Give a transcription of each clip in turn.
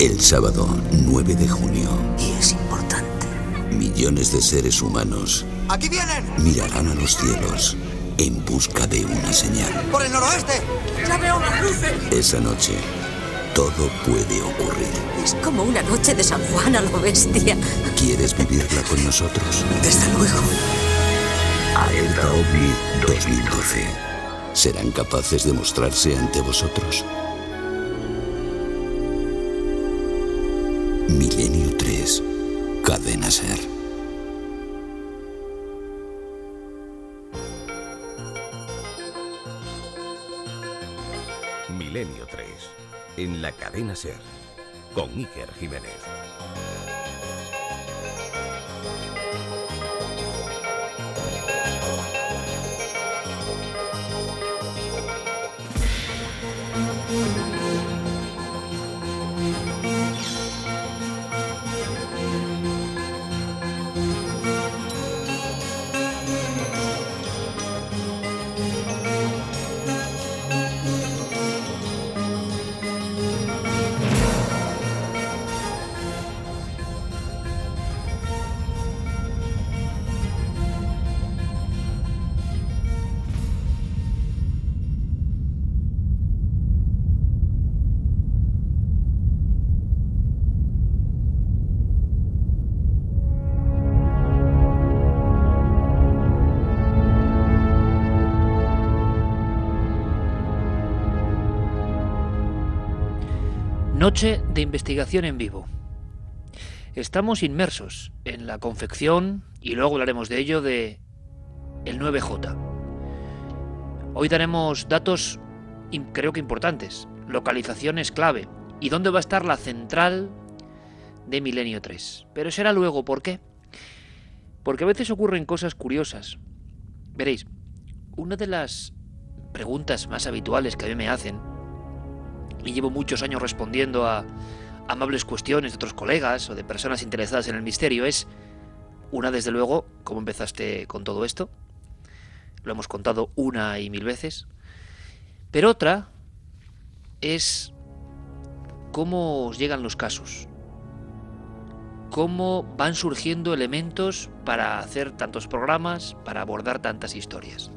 El sábado 9 de junio. Y es importante. Millones de seres humanos. ¡Aquí vienen! Mirarán a los cielos en busca de una señal. ¡Por el noroeste! ¡Ya veo las luces! Esa noche, todo puede ocurrir. Es como una noche de San Juan a lo bestia. ¿Quieres vivirla con nosotros? Desde luego. Alerta OVNI 2012. ¿Serán capaces de mostrarse ante vosotros? Milenio 3. Cadena Ser. Milenio 3. En la cadena Ser. Con Iker Jiménez. Noche de investigación en vivo. Estamos inmersos en la confección, y luego hablaremos de ello, de el 9J. Hoy daremos datos creo que importantes, localizaciones clave, y dónde va a estar la central de Milenio 3. Pero será luego, ¿por qué? Porque a veces ocurren cosas curiosas. Veréis, una de las preguntas más habituales que a mí me hacen y llevo muchos años respondiendo a amables cuestiones de otros colegas o de personas interesadas en el misterio es una desde luego cómo empezaste con todo esto lo hemos contado una y mil veces. Pero otra es cómo os llegan los casos cómo van surgiendo elementos para hacer tantos programas para abordar tantas historias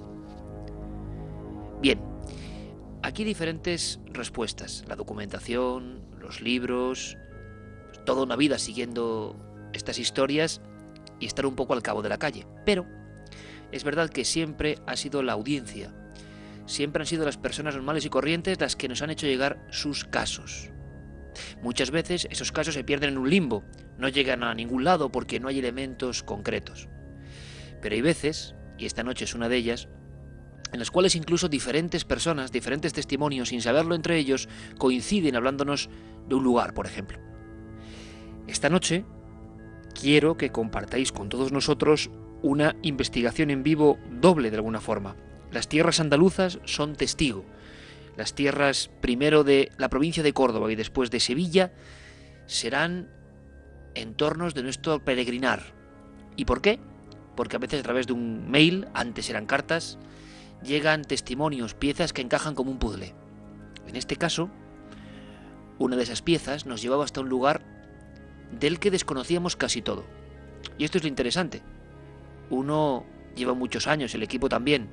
bien Aquí diferentes respuestas, la documentación, los libros, pues, toda una vida siguiendo estas historias y estar un poco al cabo de la calle. Pero es verdad que siempre ha sido la audiencia, siempre han sido las personas normales y corrientes las que nos han hecho llegar sus casos. Muchas veces esos casos se pierden en un limbo, no llegan a ningún lado porque no hay elementos concretos. Pero hay veces, y esta noche es una de ellas, en las cuales incluso diferentes personas, diferentes testimonios, sin saberlo entre ellos, coinciden hablándonos de un lugar, por ejemplo. Esta noche quiero que compartáis con todos nosotros una investigación en vivo doble de alguna forma. Las tierras andaluzas son testigo. Las tierras primero de la provincia de Córdoba y después de Sevilla serán entornos de nuestro peregrinar. ¿Y por qué? Porque a veces a través de un mail, antes eran cartas, llegan testimonios, piezas que encajan como un puzzle. En este caso, una de esas piezas nos llevaba hasta un lugar del que desconocíamos casi todo. Y esto es lo interesante. Uno lleva muchos años, el equipo también,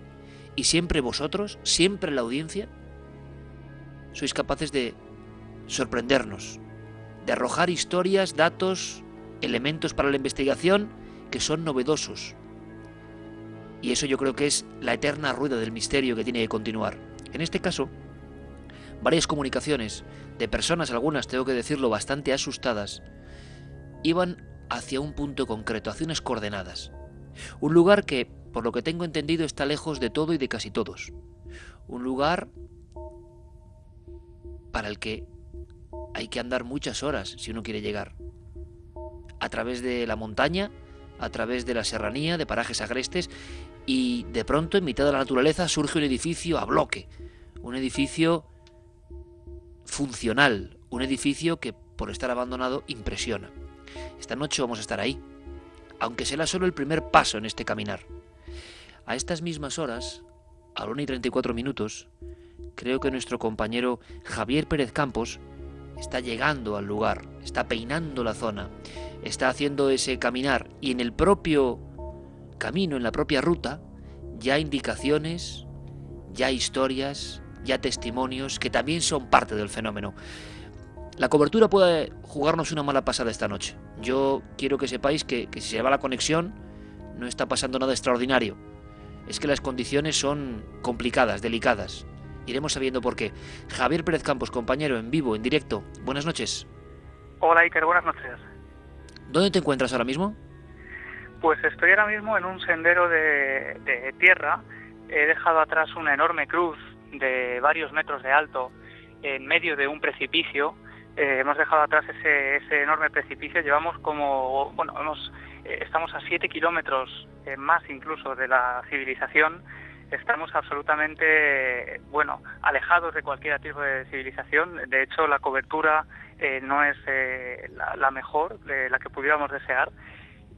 y siempre vosotros, siempre la audiencia, sois capaces de sorprendernos, de arrojar historias, datos, elementos para la investigación que son novedosos, y eso yo creo que es la eterna rueda del misterio que tiene que continuar. En este caso, varias comunicaciones de personas, algunas tengo que decirlo, bastante asustadas, iban hacia un punto concreto, hacia unas coordenadas. Un lugar que, por lo que tengo entendido, está lejos de todo y de casi todos. Un lugar para el que hay que andar muchas horas si uno quiere llegar. A través de la montaña, a través de la serranía, de parajes agrestes, y de pronto en mitad de la naturaleza surge un edificio a bloque, un edificio funcional, un edificio que por estar abandonado impresiona. Esta noche vamos a estar ahí, aunque será solo el primer paso en este caminar. A estas mismas horas, a la 1 y 34 minutos, creo que nuestro compañero Javier Pérez Campos está llegando al lugar, está peinando la zona, está haciendo ese caminar y en el propio camino, en la propia ruta, ya indicaciones, ya historias, ya testimonios que también son parte del fenómeno. La cobertura puede jugarnos una mala pasada esta noche. Yo quiero que sepáis que, si se va la conexión no está pasando nada extraordinario. Es que las condiciones son complicadas, delicadas. Iremos sabiendo por qué. Javier Pérez Campos, compañero, en vivo, en directo. Buenas noches. Hola Iker, buenas noches. ¿Dónde te encuentras ahora mismo? Pues estoy ahora mismo en un sendero de, tierra. He dejado atrás una enorme cruz de varios metros de alto en medio de un precipicio. Eh, hemos dejado atrás ese, ese, enorme precipicio. Llevamos como, bueno, hemos, eh, estamos a siete kilómetros eh, más incluso de la civilización estamos absolutamente, bueno, alejados de cualquier tipo de civilización. De hecho, la cobertura no es eh, la, mejor, la que pudiéramos desear.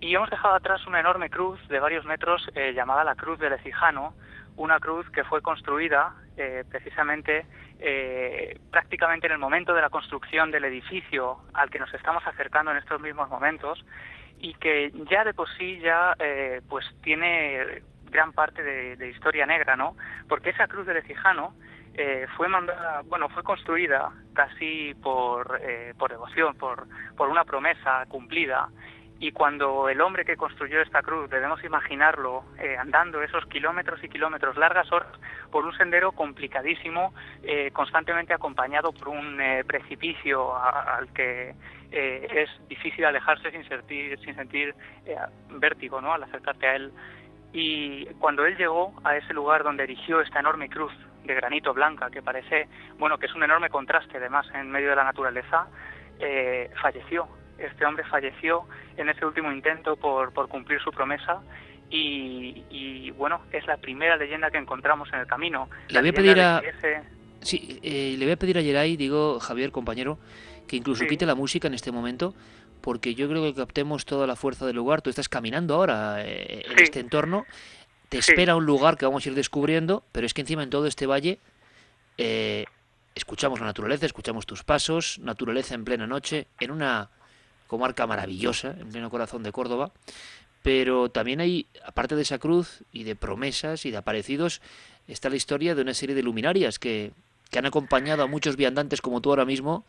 Y hemos dejado atrás una enorme cruz de varios metros eh, llamada la Cruz del Ecijano, una cruz que fue construida precisamente prácticamente en el momento de la construcción del edificio al que nos estamos acercando en estos mismos momentos y que ya de por sí ya pues tiene gran parte de, historia negra, ¿no? Porque esa cruz de Lecijano eh, fue mandada, bueno, fue construida casi por, eh, por devoción, por, por una promesa cumplida. Y cuando el hombre que construyó esta cruz, debemos imaginarlo eh, andando esos kilómetros y kilómetros, largas horas, por un sendero complicadísimo, constantemente acompañado por un precipicio al que es difícil alejarse sin sentir, sin sentir vértigo, ¿no? Al acercarte a él y cuando él llegó a ese lugar donde erigió esta enorme cruz de granito blanca, que parece, bueno, que es un enorme contraste además en medio de la naturaleza, eh, falleció. Este hombre falleció en ese último intento por, por cumplir su promesa y, bueno, es la primera leyenda que encontramos en el camino. Le voy a pedir a... Sí, eh, le voy a pedir a Yeray, digo, Javier, compañero, que incluso quite la música en este momento, porque yo creo que captemos toda la fuerza del lugar. Tú estás caminando ahora eh, en este entorno, te espera un lugar que vamos a ir descubriendo, pero es que encima en todo este valle eh, escuchamos la naturaleza, escuchamos tus pasos, naturaleza en plena noche, en una comarca maravillosa, en pleno corazón de Córdoba, pero también hay, aparte de esa cruz y de promesas y de aparecidos, está la historia de una serie de luminarias que, que han acompañado a muchos viandantes como tú ahora mismo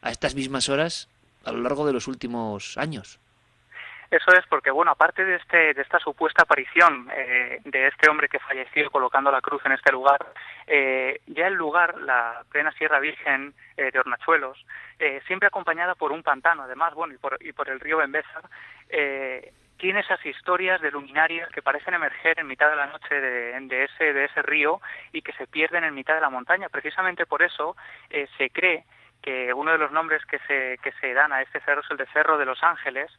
a estas mismas horas a lo largo de los últimos años. Eso es porque, bueno, aparte de, este, de esta supuesta aparición eh, de este hombre que falleció colocando la cruz en este lugar, eh, ya el lugar, la plena Sierra Virgen eh, de Hornachuelos, siempre acompañada por un pantano, además, bueno, y por, y por el río Bembeza, tiene esas historias de luminarias que parecen emerger en mitad de la noche de, de, ese, de ese río y que se pierden en mitad de la montaña. Precisamente por eso se cree que uno de los nombres que se, que se dan a este cerro es el de Cerro de los Ángeles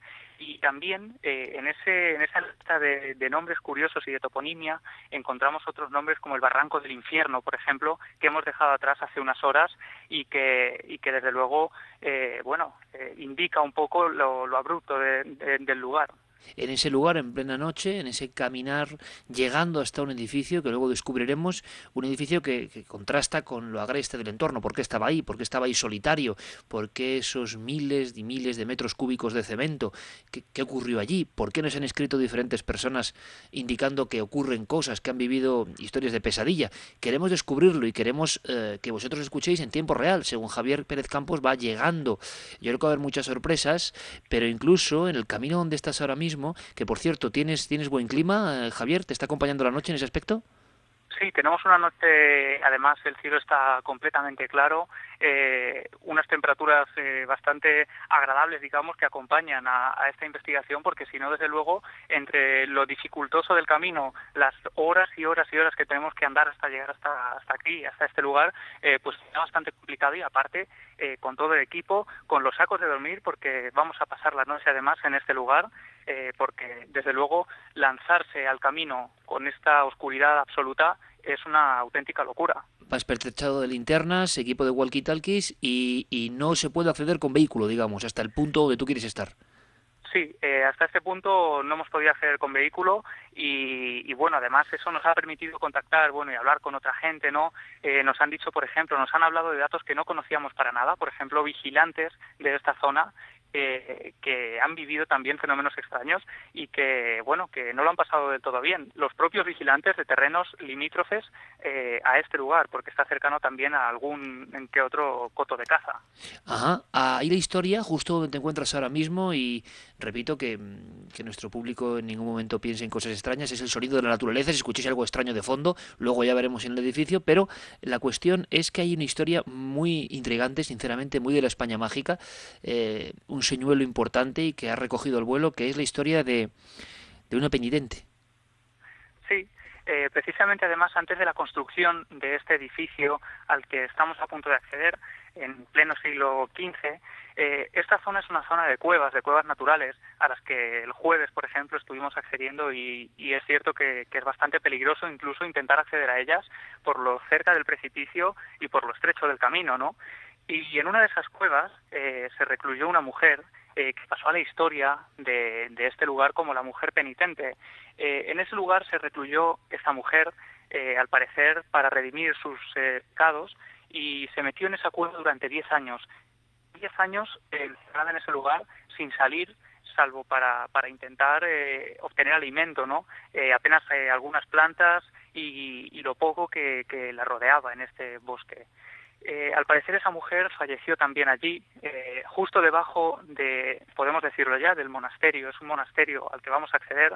y también eh, en, ese, en esa lista de, nombres curiosos y de toponimia encontramos otros nombres como el Barranco del Infierno, por ejemplo, que hemos dejado atrás hace unas horas y que, y que desde luego, eh, bueno, eh, indica un poco lo, abrupto del lugar en ese lugar en plena noche, en ese caminar, llegando hasta un edificio que luego descubriremos, un edificio que, contrasta con lo agreste del entorno. ¿Por qué estaba ahí? ¿Por qué estaba ahí solitario? ¿Por qué esos miles y miles de metros cúbicos de cemento? ¿Qué, ocurrió allí? ¿Por qué nos han escrito diferentes personas indicando que ocurren cosas, que han vivido historias de pesadilla? Queremos descubrirlo y queremos eh, que vosotros escuchéis en tiempo real, según Javier Pérez Campos va llegando. Yo creo que va a haber muchas sorpresas, pero incluso en el camino donde estás ahora mismo, que por cierto, ¿tienes, tienes buen clima, eh, Javier? ¿Te está acompañando la noche en ese aspecto? Sí, tenemos una noche, además el cielo está completamente claro, eh, unas temperaturas eh, bastante agradables, digamos, que acompañan a, esta investigación, porque si no, desde luego, entre lo dificultoso del camino, las horas y horas y horas que tenemos que andar hasta llegar hasta, hasta aquí, hasta este lugar, eh, pues es bastante complicado y aparte, con todo el equipo, con los sacos de dormir, porque vamos a pasar la noche además en este lugar, porque desde luego lanzarse al camino con esta oscuridad absoluta es una auténtica locura. Vas pertrechado de linternas, equipo de walkie-talkies y, y no se puede acceder con vehículo, digamos, hasta el punto donde tú quieres estar. sí, eh, hasta este punto no hemos podido acceder con vehículo y, y, bueno, además eso nos ha permitido contactar, bueno, y hablar con otra gente, ¿no? Eh, nos han dicho, por ejemplo, nos han hablado de datos que no conocíamos para nada, por ejemplo, vigilantes de esta zona que han vivido también fenómenos extraños y que, bueno, que no lo han pasado del todo bien. Los propios vigilantes de terrenos limítrofes eh, a este lugar, porque está cercano también a algún en que otro coto de caza. Ajá, ahí la historia, justo donde te encuentras ahora mismo, y repito que, que nuestro público en ningún momento piense en cosas extrañas, es el sonido de la naturaleza, si escucháis algo extraño de fondo, luego ya veremos en el edificio, pero la cuestión es que hay una historia muy intrigante, sinceramente, muy de la España mágica, eh, un señuelo importante y que ha recogido el vuelo, que es la historia de, de una penitente. Sí, eh, precisamente además antes de la construcción de este edificio al que estamos a punto de acceder, en pleno siglo XV, eh, esta zona es una zona de cuevas, de cuevas naturales, a las que el jueves, por ejemplo, estuvimos accediendo y, es cierto que, es bastante peligroso incluso intentar acceder a ellas por lo cerca del precipicio y por lo estrecho del camino, ¿no? Y en una de esas cuevas eh, se recluyó una mujer eh, que pasó a la historia de, de, este lugar como la mujer penitente. Eh, en ese lugar se recluyó esta mujer, eh, al parecer, para redimir sus eh, pecados y se metió en esa cueva durante 10 años. 10 años encerrada en ese lugar sin salir salvo para, para intentar obtener alimento, ¿no? Apenas algunas plantas y, y lo poco que, que, la rodeaba en este bosque. Eh, al parecer esa mujer falleció también allí, eh, justo debajo de, podemos decirlo ya, del monasterio. Es un monasterio al que vamos a acceder.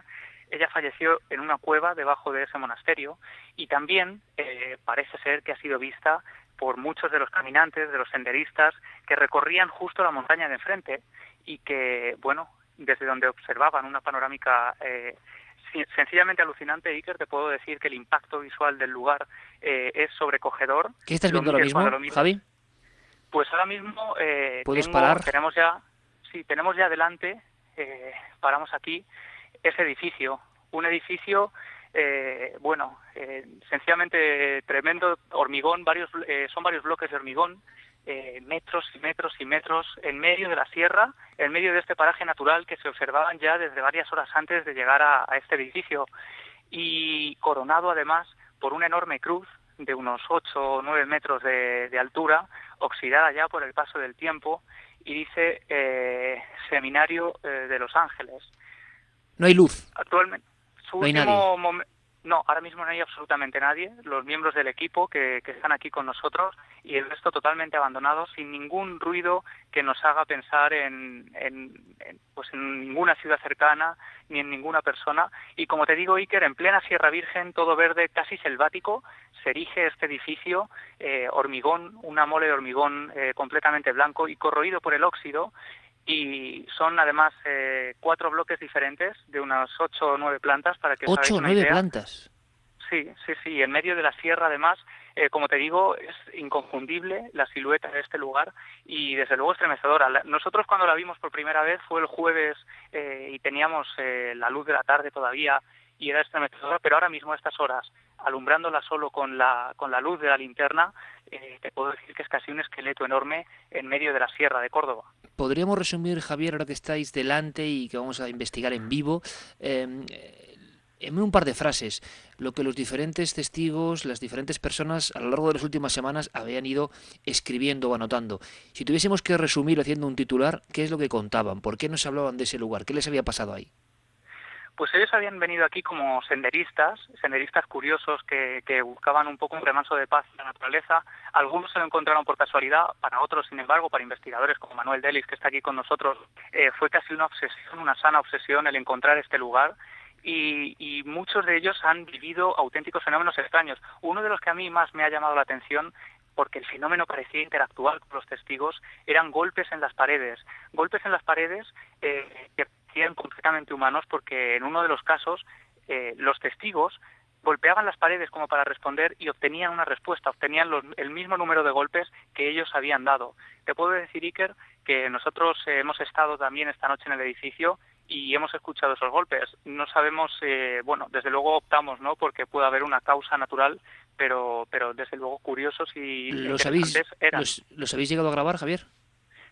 Ella falleció en una cueva debajo de ese monasterio y también eh, parece ser que ha sido vista por muchos de los caminantes, de los senderistas que recorrían justo la montaña de enfrente y que, bueno, desde donde observaban una panorámica eh, sencillamente alucinante, Iker, te puedo decir que el impacto visual del lugar eh, es sobrecogedor. ¿Qué estás viendo ahora mismo, lo Javi? Pues ahora mismo eh, ¿Puedes tengo, parar? tenemos ya, sí, tenemos ya adelante, eh, paramos aquí, ese edificio, un edificio, eh, bueno, eh, sencillamente tremendo, hormigón, varios, eh, son varios bloques de hormigón, eh, metros y metros y metros en medio de la sierra, en medio de este paraje natural que se observaban ya desde varias horas antes de llegar a, a este edificio y coronado además por una enorme cruz de unos 8 o 9 metros de, de, altura, oxidada ya por el paso del tiempo, y dice eh, Seminario eh, de Los Ángeles. No hay luz. Actualmente, su no hay último momento no, ahora mismo no hay absolutamente nadie, los miembros del equipo que, que, están aquí con nosotros y el resto totalmente abandonado, sin ningún ruido que nos haga pensar en, en, en, pues en ninguna ciudad cercana ni en ninguna persona. Y como te digo, Iker, en plena Sierra Virgen, todo verde, casi selvático, se erige este edificio, eh, hormigón, una mole de hormigón eh, completamente blanco y corroído por el óxido y son además eh, cuatro bloques diferentes de unas ocho o nueve plantas para que os ocho o nueve idea. plantas sí sí sí en medio de la sierra además eh, como te digo es inconfundible la silueta de este lugar y desde luego estremecedora. Nosotros cuando la vimos por primera vez fue el jueves eh, y teníamos eh, la luz de la tarde todavía y era estremecedora pero ahora mismo a estas horas alumbrándola solo con la con la luz de la linterna eh, te puedo decir que es casi un esqueleto enorme en medio de la sierra de Córdoba podríamos resumir, Javier, ahora que estáis delante y que vamos a investigar en vivo, eh, en un par de frases, lo que los diferentes testigos, las diferentes personas a lo largo de las últimas semanas habían ido escribiendo o anotando. Si tuviésemos que resumir haciendo un titular, ¿qué es lo que contaban? ¿Por qué nos hablaban de ese lugar? ¿Qué les había pasado ahí? Pues ellos habían venido aquí como senderistas, senderistas curiosos que, buscaban un poco un remanso de paz en la naturaleza. Algunos se lo encontraron por casualidad, para otros, sin embargo, para investigadores como Manuel Delis, que está aquí con nosotros, eh, fue casi una obsesión, una sana obsesión el encontrar este lugar. Y, y, muchos de ellos han vivido auténticos fenómenos extraños. Uno de los que a mí más me ha llamado la atención porque el fenómeno parecía interactuar con los testigos, eran golpes en las paredes. Golpes en las paredes eh, que parecían completamente humanos porque en uno de los casos eh, los testigos golpeaban las paredes como para responder y obtenían una respuesta, obtenían los, el mismo número de golpes que ellos habían dado. Te puedo decir, Iker, que nosotros hemos estado también esta noche en el edificio y hemos escuchado esos golpes. No sabemos, eh, bueno, desde luego optamos, ¿no? Porque puede haber una causa natural, pero, pero desde luego curiosos y ¿Los habéis, eran. ¿los, ¿Los habéis llegado a grabar, Javier?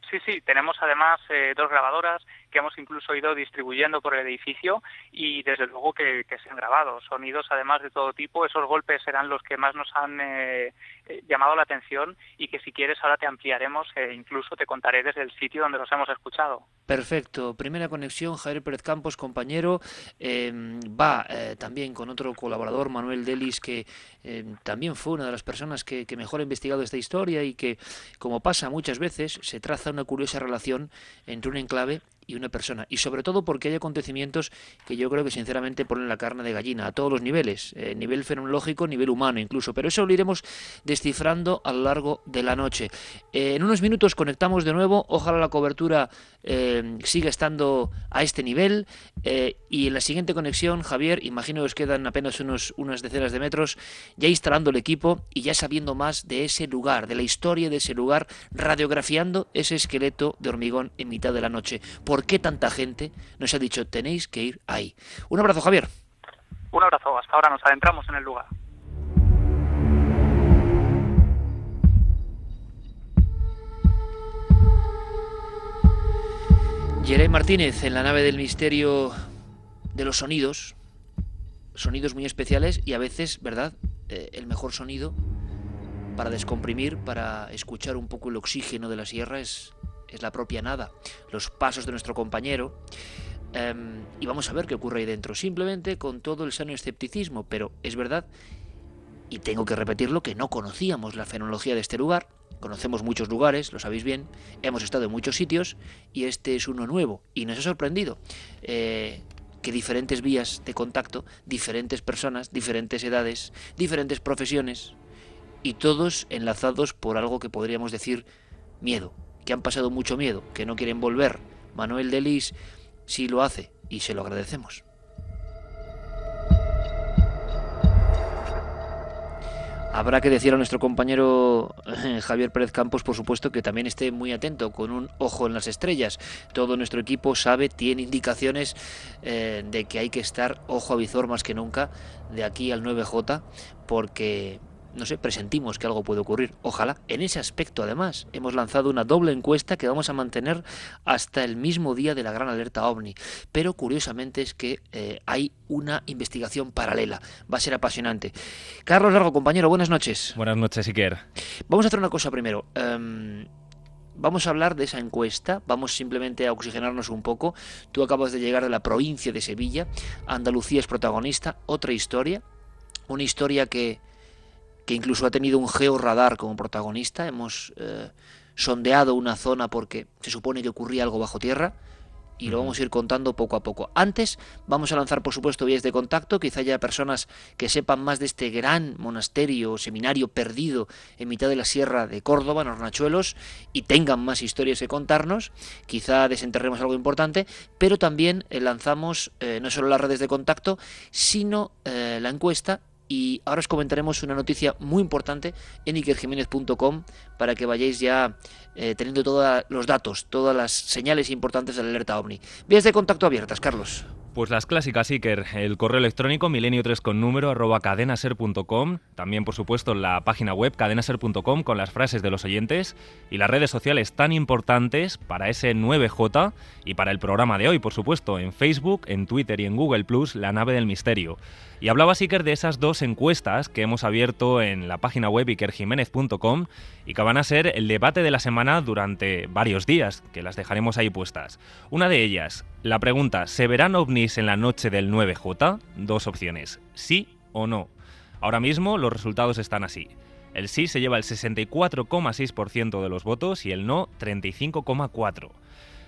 Sí, sí, tenemos además eh, dos grabadoras que hemos incluso ido distribuyendo por el edificio y desde luego que, se han grabado. Sonidos además de todo tipo, esos golpes serán los que más nos han eh, eh, llamado la atención y que si quieres ahora te ampliaremos e incluso te contaré desde el sitio donde los hemos escuchado. Perfecto, primera conexión, Javier Pérez Campos, compañero, em, va también con otro colaborador, Manuel Delis, que em, también fue una de las personas que, que mejor ha investigado esta historia y que, como pasa muchas veces, se traza una curiosa relación entre un enclave y una persona. Y sobre todo porque hay acontecimientos que yo creo que sinceramente ponen la carne de gallina a todos los niveles, eh, nivel fenomenológico, nivel humano incluso. Pero eso lo iremos descifrando a lo largo de la noche. Eh, en unos minutos conectamos de nuevo. Ojalá la cobertura eh, siga estando a este nivel. y en la siguiente conexión, Javier, imagino que os quedan apenas unos, unas decenas de metros, ya instalando el equipo y ya sabiendo más de ese lugar, de la historia de ese lugar, radiografiando ese esqueleto de hormigón en mitad de la noche qué tanta gente nos ha dicho tenéis que ir ahí. Un abrazo, Javier. Un abrazo, hasta ahora nos adentramos en el lugar. Jeremy Martínez en la nave del misterio de los sonidos, sonidos muy especiales y a veces, ¿verdad? Eh, el mejor sonido para descomprimir, para escuchar un poco el oxígeno de la sierra es es la propia nada, los pasos de nuestro compañero. Em, y vamos a ver qué ocurre ahí dentro, simplemente con todo el sano escepticismo, pero es verdad, y tengo que repetirlo, que no conocíamos la fenología de este lugar, conocemos muchos lugares, lo sabéis bien, hemos estado en muchos sitios, y este es uno nuevo, y nos ha sorprendido. Eh, que diferentes vías de contacto, diferentes personas, diferentes edades, diferentes profesiones, y todos enlazados por algo que podríamos decir miedo, que han pasado mucho miedo, que no quieren volver. Manuel Delis sí lo hace y se lo agradecemos. Habrá que decir a nuestro compañero eh, Javier Pérez Campos, por supuesto, que también esté muy atento, con un ojo en las estrellas. Todo nuestro equipo sabe, tiene indicaciones eh, de que hay que estar ojo a visor más que nunca de aquí al 9J, porque no sé, presentimos que algo puede ocurrir. Ojalá. En ese aspecto, además, hemos lanzado una doble encuesta que vamos a mantener hasta el mismo día de la gran alerta ovni. Pero curiosamente es que eh, hay una investigación paralela. Va a ser apasionante. Carlos Largo, compañero, buenas noches. Buenas noches, Iker. Vamos a hacer una cosa primero. Em, vamos a hablar de esa encuesta, vamos simplemente a oxigenarnos un poco. Tú acabas de llegar de la provincia de Sevilla, Andalucía es protagonista, otra historia, una historia que que incluso ha tenido un georradar como protagonista. Hemos eh, sondeado una zona porque se supone que ocurría algo bajo tierra y lo vamos a ir contando poco a poco. Antes vamos a lanzar, por supuesto, vías de contacto. Quizá haya personas que sepan más de este gran monasterio o seminario perdido en mitad de la sierra de Córdoba, en Hornachuelos, y tengan más historias que contarnos. Quizá desenterremos algo importante, pero también eh, lanzamos eh, no solo las redes de contacto, sino la encuesta y ahora os comentaremos una noticia muy importante en ikerjiménez.com para que vayáis ya eh, teniendo todos los datos, todas las señales importantes de la alerta OVNI. Vías de contacto abiertas, Carlos. Pues las clásicas, Iker. El correo electrónico milenio3 con número arroba cadenaser.com. También, por supuesto, la página web cadenaser.com con las frases de los oyentes. Y las redes sociales tan importantes para ese 9J y para el programa de hoy, por supuesto, en Facebook, en Twitter y en Google Plus, La Nave del Misterio. Y hablaba Iker de esas dos encuestas que hemos abierto en la página web ikerjiménez.com y que van a ser el debate de la semana durante varios días, que las dejaremos ahí puestas. Una de ellas, la pregunta, ¿se verán ovnis en la noche del 9J? Dos opciones, sí o no. Ahora mismo los resultados están así. El sí se lleva el 64,6% de los votos y el no 35,4%.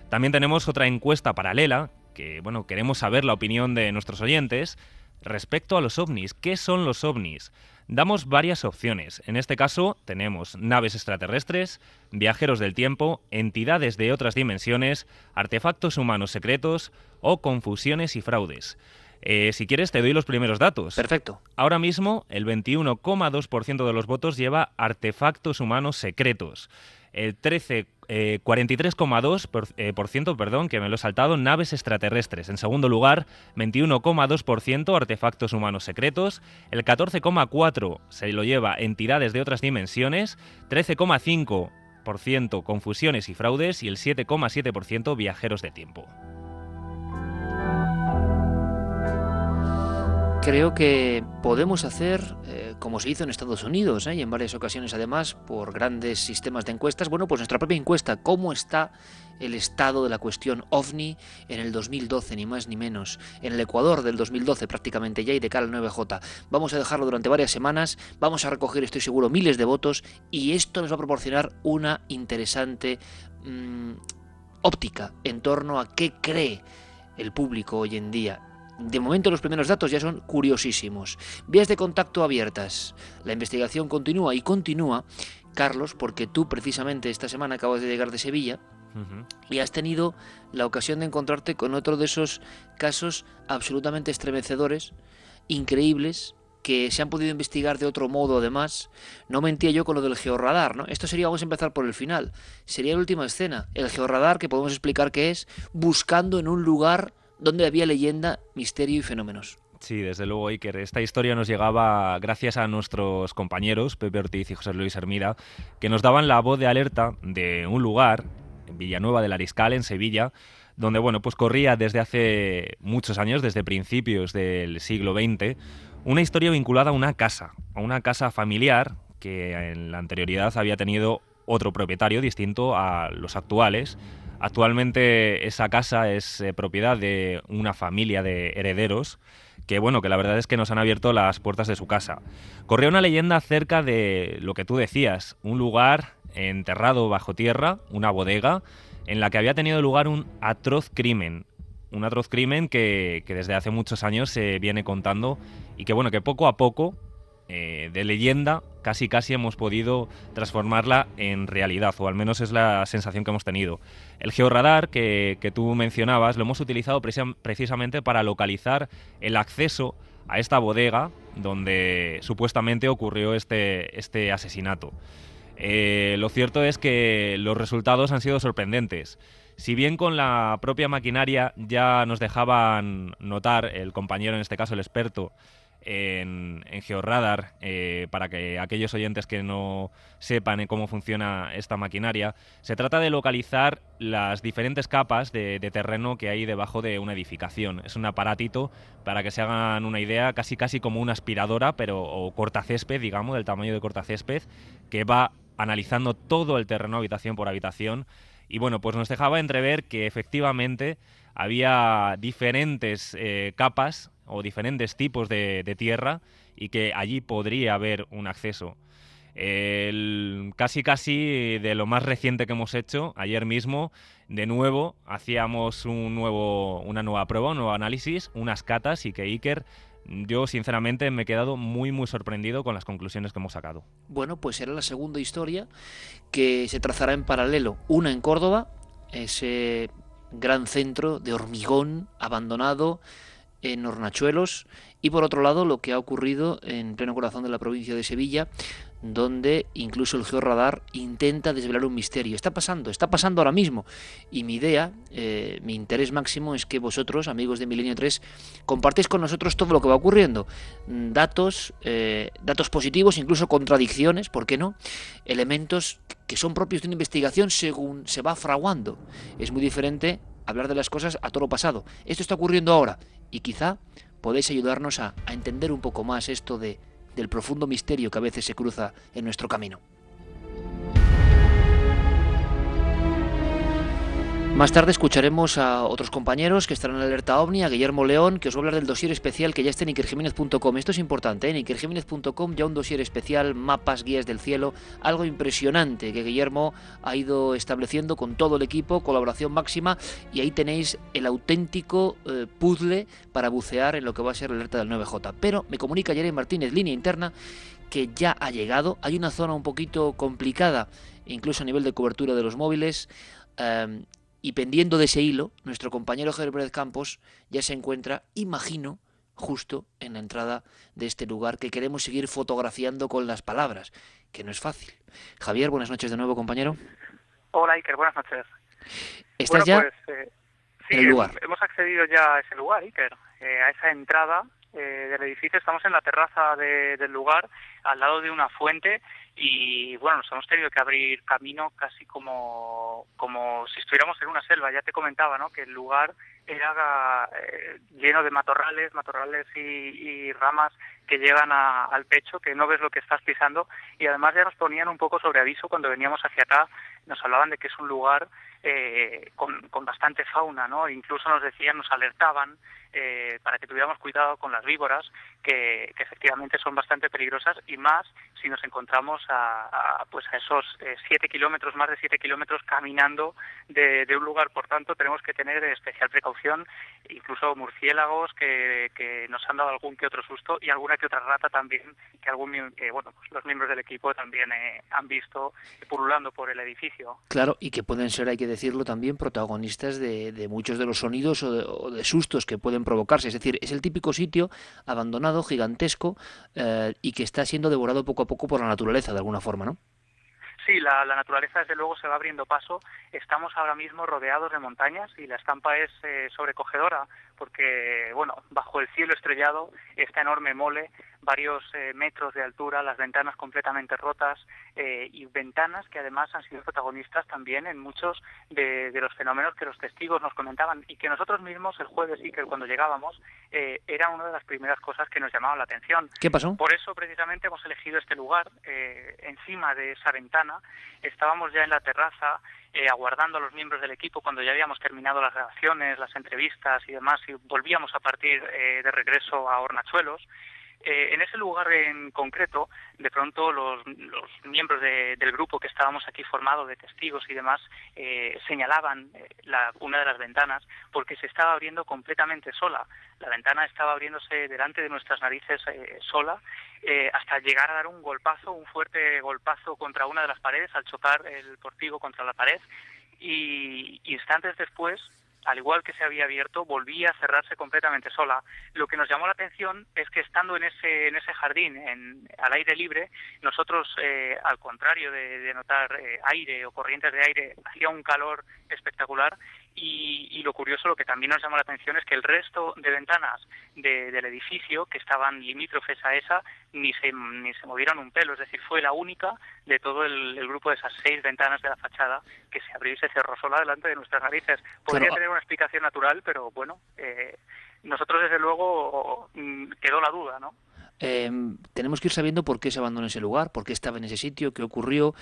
También tenemos otra encuesta paralela, que bueno, queremos saber la opinión de nuestros oyentes respecto a los ovnis. ¿Qué son los ovnis? damos varias opciones. En este caso tenemos naves extraterrestres, viajeros del tiempo, entidades de otras dimensiones, artefactos humanos secretos o confusiones y fraudes. Eh, si quieres, te doy los primeros datos. Perfecto. Ahora mismo, el 21,2% de los votos lleva artefactos humanos secretos. El 13 43,2%, eh, por, ciento, perdón, que me lo he saltado, naves extraterrestres. En segundo lugar, 21,2% artefactos humanos secretos. El 14,4% se lo lleva entidades de otras dimensiones. 13,5% 6% confusiones y fraudes y el 7,7% viajeros de tiempo. Creo que podemos hacer, eh, como se hizo en Estados Unidos, ¿eh? y en varias ocasiones además, por grandes sistemas de encuestas, bueno, pues nuestra propia encuesta, ¿cómo está el estado de la cuestión ovni en el 2012, ni más ni menos? En el Ecuador del 2012 prácticamente ya y de cara al 9J. Vamos a dejarlo durante varias semanas, vamos a recoger, estoy seguro, miles de votos y esto nos va a proporcionar una interesante mm, óptica en torno a qué cree el público hoy en día de momento los primeros datos ya son curiosísimos. Vías de contacto abiertas. La investigación continúa y continúa, Carlos, porque tú precisamente esta semana acabas de llegar de Sevilla y has tenido la ocasión de encontrarte con otro de esos casos absolutamente estremecedores, increíbles, que se han podido investigar de otro modo además. No mentía yo con lo del georradar, ¿no? Esto sería, vamos a empezar por el final, sería la última escena. El georradar, que podemos explicar qué es, buscando en un lugar donde había leyenda, misterio y fenómenos. Sí, desde luego, Iker. Esta historia nos llegaba gracias a nuestros compañeros, Pepe Ortiz y José Luis Hermida, que nos daban la voz de alerta de un lugar, en Villanueva del Ariscal, en Sevilla, donde bueno, pues corría desde hace muchos años, desde principios del siglo XX, una historia vinculada a una casa, a una casa familiar que en la anterioridad había tenido otro propietario distinto a los actuales, Actualmente esa casa es eh, propiedad de una familia de herederos que bueno, que la verdad es que nos han abierto las puertas de su casa. Corría una leyenda acerca de lo que tú decías, un lugar enterrado bajo tierra, una bodega, en la que había tenido lugar un atroz crimen. Un atroz crimen que, que desde hace muchos años se viene contando y que bueno, que poco a poco eh, de leyenda casi casi hemos podido transformarla en realidad, o al menos es la sensación que hemos tenido. El georradar que, que tú mencionabas lo hemos utilizado precisamente para localizar el acceso a esta bodega donde supuestamente ocurrió este, este asesinato. Eh, lo cierto es que los resultados han sido sorprendentes. Si bien con la propia maquinaria ya nos dejaban notar, el compañero, en este caso el experto, en, Georradar, eh, para que aquellos oyentes que no sepan cómo funciona esta maquinaria, se trata de localizar las diferentes capas de, terreno que hay debajo de una edificación. Es un aparatito, para que se hagan una idea, casi casi como una aspiradora, pero o cortacésped, digamos, del tamaño de cortacésped, que va analizando todo el terreno habitación por habitación. Y bueno, pues nos dejaba entrever que efectivamente había diferentes eh, capas o diferentes tipos de, tierra y que allí podría haber un acceso. casi casi de lo más reciente que hemos hecho, ayer mismo, de nuevo, hacíamos un nuevo, una nueva prueba, un nuevo análisis, unas catas y que Iker yo sinceramente me he quedado muy muy sorprendido con las conclusiones que hemos sacado. Bueno, pues era la segunda historia que se trazará en paralelo. Una en Córdoba, ese gran centro de hormigón abandonado en Hornachuelos y por otro lado lo que ha ocurrido en pleno corazón de la provincia de Sevilla donde incluso el georradar intenta desvelar un misterio. Está pasando, está pasando ahora mismo. Y mi idea, eh, mi interés máximo es que vosotros, amigos de Milenio 3, compartéis con nosotros todo lo que va ocurriendo. Datos, eh, datos positivos, incluso contradicciones, ¿por qué no? Elementos que son propios de una investigación según se va fraguando. Es muy diferente hablar de las cosas a todo pasado. Esto está ocurriendo ahora y quizá podéis ayudarnos a, entender un poco más esto de, del profundo misterio que a veces se cruza en nuestro camino. Más tarde escucharemos a otros compañeros que estarán en alerta OVNI, a Guillermo León, que os va a hablar del dossier especial que ya está en ikerjiménez.com. Esto es importante, ¿eh? en ikerjiménez.com ya un dossier especial, mapas, guías del cielo, algo impresionante que Guillermo ha ido estableciendo con todo el equipo, colaboración máxima, y ahí tenéis el auténtico eh, puzzle para bucear en lo que va a ser la alerta del 9J. Pero me comunica Jeremy Martínez, línea interna, que ya ha llegado. Hay una zona un poquito complicada, incluso a nivel de cobertura de los móviles. Em, y pendiendo de ese hilo, nuestro compañero Pérez Campos ya se encuentra, imagino, justo en la entrada de este lugar que queremos seguir fotografiando con las palabras, que no es fácil. Javier, buenas noches de nuevo, compañero. Hola, Iker, buenas noches. ¿Estás ya pues, eh, en el lugar? Hemos accedido ya a ese lugar, Iker, eh, a esa entrada eh, del edificio, estamos en la terraza del lugar, al lado de una fuente y bueno, nos hemos tenido que abrir camino casi como, como si estuviéramos en una selva. Ya te comentaba, ¿no? Que el lugar era eh, lleno de matorrales, matorrales y, ramas que llegan al pecho, que no ves lo que estás pisando y además ya nos ponían un poco sobre aviso cuando veníamos hacia acá, nos hablaban de que es un lugar eh, con, con, bastante fauna, ¿no? Incluso nos decían, nos alertaban eh, para que tuviéramos cuidado con las víboras, que, efectivamente son bastante peligrosas y más si nos encontramos a, pues a esos eh, siete kilómetros, más de siete kilómetros caminando de, un lugar. Por tanto, tenemos que tener especial precaución, incluso murciélagos que, que, nos han dado algún que otro susto y alguna que otra rata también, que, algún, bueno, pues los miembros del equipo también eh, han visto pululando por el edificio. Claro, y que pueden ser, hay que decirlo también, protagonistas de, de muchos de los sonidos o de sustos que pueden provocarse. Es decir, es el típico sitio abandonado, gigantesco, eh, y que está siendo devorado poco a poco por la naturaleza, de alguna forma, ¿no? Sí, la, naturaleza desde luego se va abriendo paso. Estamos ahora mismo rodeados de montañas y la estampa es eh, sobrecogedora porque, bueno, bajo el cielo estrellado, esta enorme mole, varios eh, metros de altura, las ventanas completamente rotas eh, y ventanas que además han sido protagonistas también en muchos de, los fenómenos que los testigos nos comentaban y que nosotros mismos el jueves y que cuando llegábamos eh, era una de las primeras cosas que nos llamaban la atención. ¿Qué pasó? Por eso precisamente hemos elegido este lugar. encima de esa ventana estábamos ya en la terraza eh, aguardando a los miembros del equipo cuando ya habíamos terminado las grabaciones, las entrevistas y demás, y volvíamos a partir eh, de regreso a Hornachuelos. Eh, en ese lugar en concreto, de pronto los, miembros del grupo que estábamos aquí formados de testigos y demás señalaban una de las ventanas porque se estaba abriendo completamente sola. La ventana estaba abriéndose delante de nuestras narices sola eh, hasta llegar a dar un golpazo, un fuerte golpazo contra una de las paredes al chocar el portigo contra la pared y instantes después al igual que se había abierto, volvía a cerrarse completamente sola. Lo que nos llamó la atención es que estando en ese, en ese jardín, en, al aire libre, nosotros, eh, al contrario de, notar eh, aire o corrientes de aire, hacía un calor espectacular y, lo curioso, lo que también nos llamó la atención es que el resto de ventanas del edificio que estaban limítrofes a esa ni se, ni se movieron un pelo, es decir, fue la única de todo el, grupo de esas seis ventanas de la fachada que se abrió y se cerró sola delante de nuestras narices. Podría tener una explicación natural, pero bueno, eh, nosotros desde luego mm, quedó la duda, ¿no? Eh, tenemos que ir sabiendo por qué se abandonó ese lugar, por qué estaba en ese sitio, qué ocurrió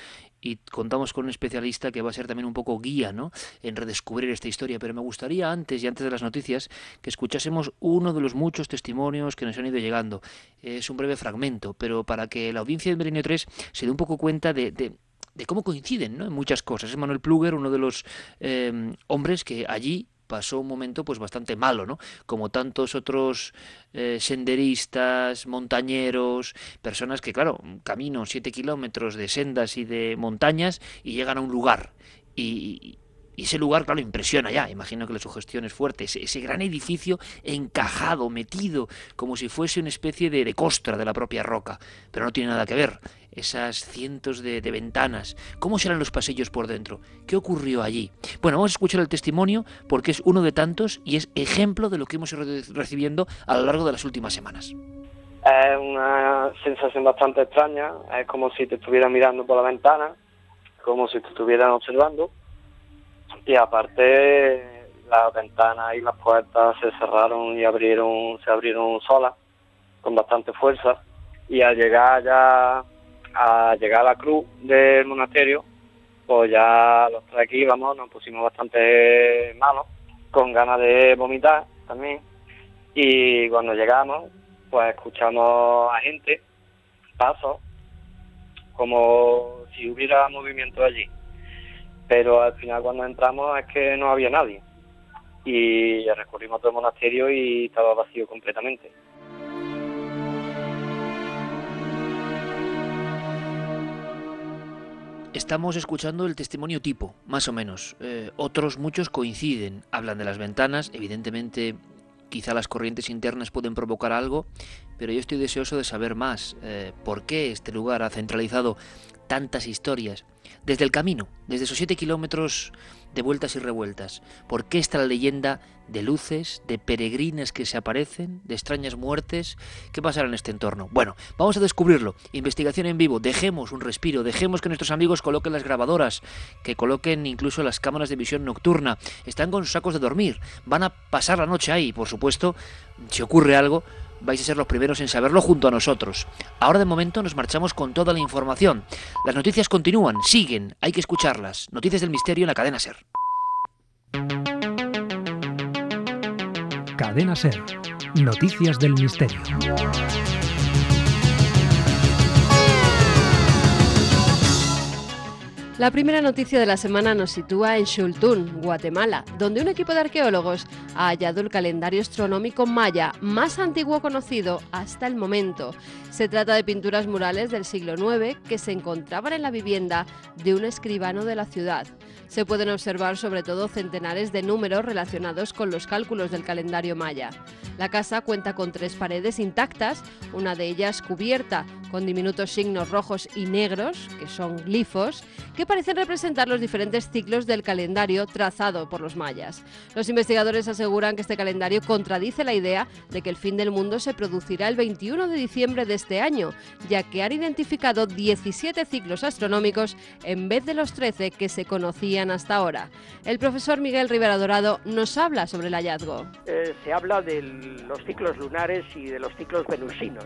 y contamos con un especialista que va a ser también un poco guía ¿no? en redescubrir esta historia. Pero me gustaría antes y antes de las noticias que escuchásemos uno de los muchos testimonios que nos han ido llegando. Es un breve fragmento, pero para que la audiencia de Milenio 3 se dé un poco cuenta de, cómo coinciden ¿no? en muchas cosas. Es Manuel Pluger, uno de los eh, hombres que allí pasó un momento pues bastante malo, ¿no? Como tantos otros eh, senderistas, montañeros, personas que, claro, caminan siete kilómetros de sendas y de montañas y llegan a un lugar y, y ese lugar, claro, impresiona ya. Imagino que la sugestión es fuerte. Ese, gran edificio encajado, metido, como si fuese una especie de, de, costra de la propia roca. Pero no tiene nada que ver. Esas cientos de, ventanas. ¿Cómo serán los pasillos por dentro? ¿Qué ocurrió allí? Bueno, vamos a escuchar el testimonio porque es uno de tantos y es ejemplo de lo que hemos ido recibiendo a lo largo de las últimas semanas. Es una sensación bastante extraña. Es como si te estuvieran mirando por la ventana, como si te estuvieran observando y aparte las ventanas y las puertas se cerraron y abrieron se abrieron solas con bastante fuerza. Y al llegar ya a llegar a la cruz del monasterio pues ya los tres aquí íbamos nos pusimos bastante malos con ganas de vomitar también. Y cuando llegamos pues escuchamos a gente pasos como si hubiera movimiento allí pero al final cuando entramos es que no había nadie y recorrimos todo el monasterio y estaba vacío completamente. Estamos escuchando el testimonio tipo, más o menos. Eh, otros muchos coinciden, hablan de las ventanas, evidentemente quizá las corrientes internas pueden provocar algo, pero yo estoy deseoso de saber más. Eh, ¿Por qué este lugar ha centralizado tantas historias? Desde el camino, desde esos siete kilómetros de vueltas y revueltas. ¿Por qué está la leyenda de luces, de peregrinas que se aparecen, de extrañas muertes? ¿Qué pasará en este entorno? Bueno, vamos a descubrirlo. Investigación en vivo. Dejemos un respiro, dejemos que nuestros amigos coloquen las grabadoras, que coloquen incluso las cámaras de visión nocturna. Están con sacos de dormir. Van a pasar la noche ahí, por supuesto. Si ocurre algo, vais a ser los primeros en saberlo junto a nosotros. Ahora de momento nos marchamos con toda la información. Las noticias continúan, siguen, hay que escucharlas. Noticias del misterio en la cadena Ser. Cadena Ser. Noticias del misterio. La primera noticia de la semana nos sitúa en Xultún, Guatemala, donde un equipo de arqueólogos ha hallado el calendario astronómico maya más antiguo conocido hasta el momento. Se trata de pinturas murales del siglo IX que se encontraban en la vivienda de un escribano de la ciudad. Se pueden observar sobre todo centenares de números relacionados con los cálculos del calendario maya. La casa cuenta con tres paredes intactas, una de ellas cubierta con diminutos signos rojos y negros, que son glifos, que parecen representar los diferentes ciclos del calendario trazado por los mayas. Los investigadores aseguran que este calendario contradice la idea de que el fin del mundo se producirá el 21 de diciembre de este año, ya que han identificado 17 ciclos astronómicos en vez de los 13 que se conocían hasta ahora. El profesor Miguel Rivera Dorado nos habla sobre el hallazgo. Eh, se habla de los ciclos lunares y de los ciclos venusinos.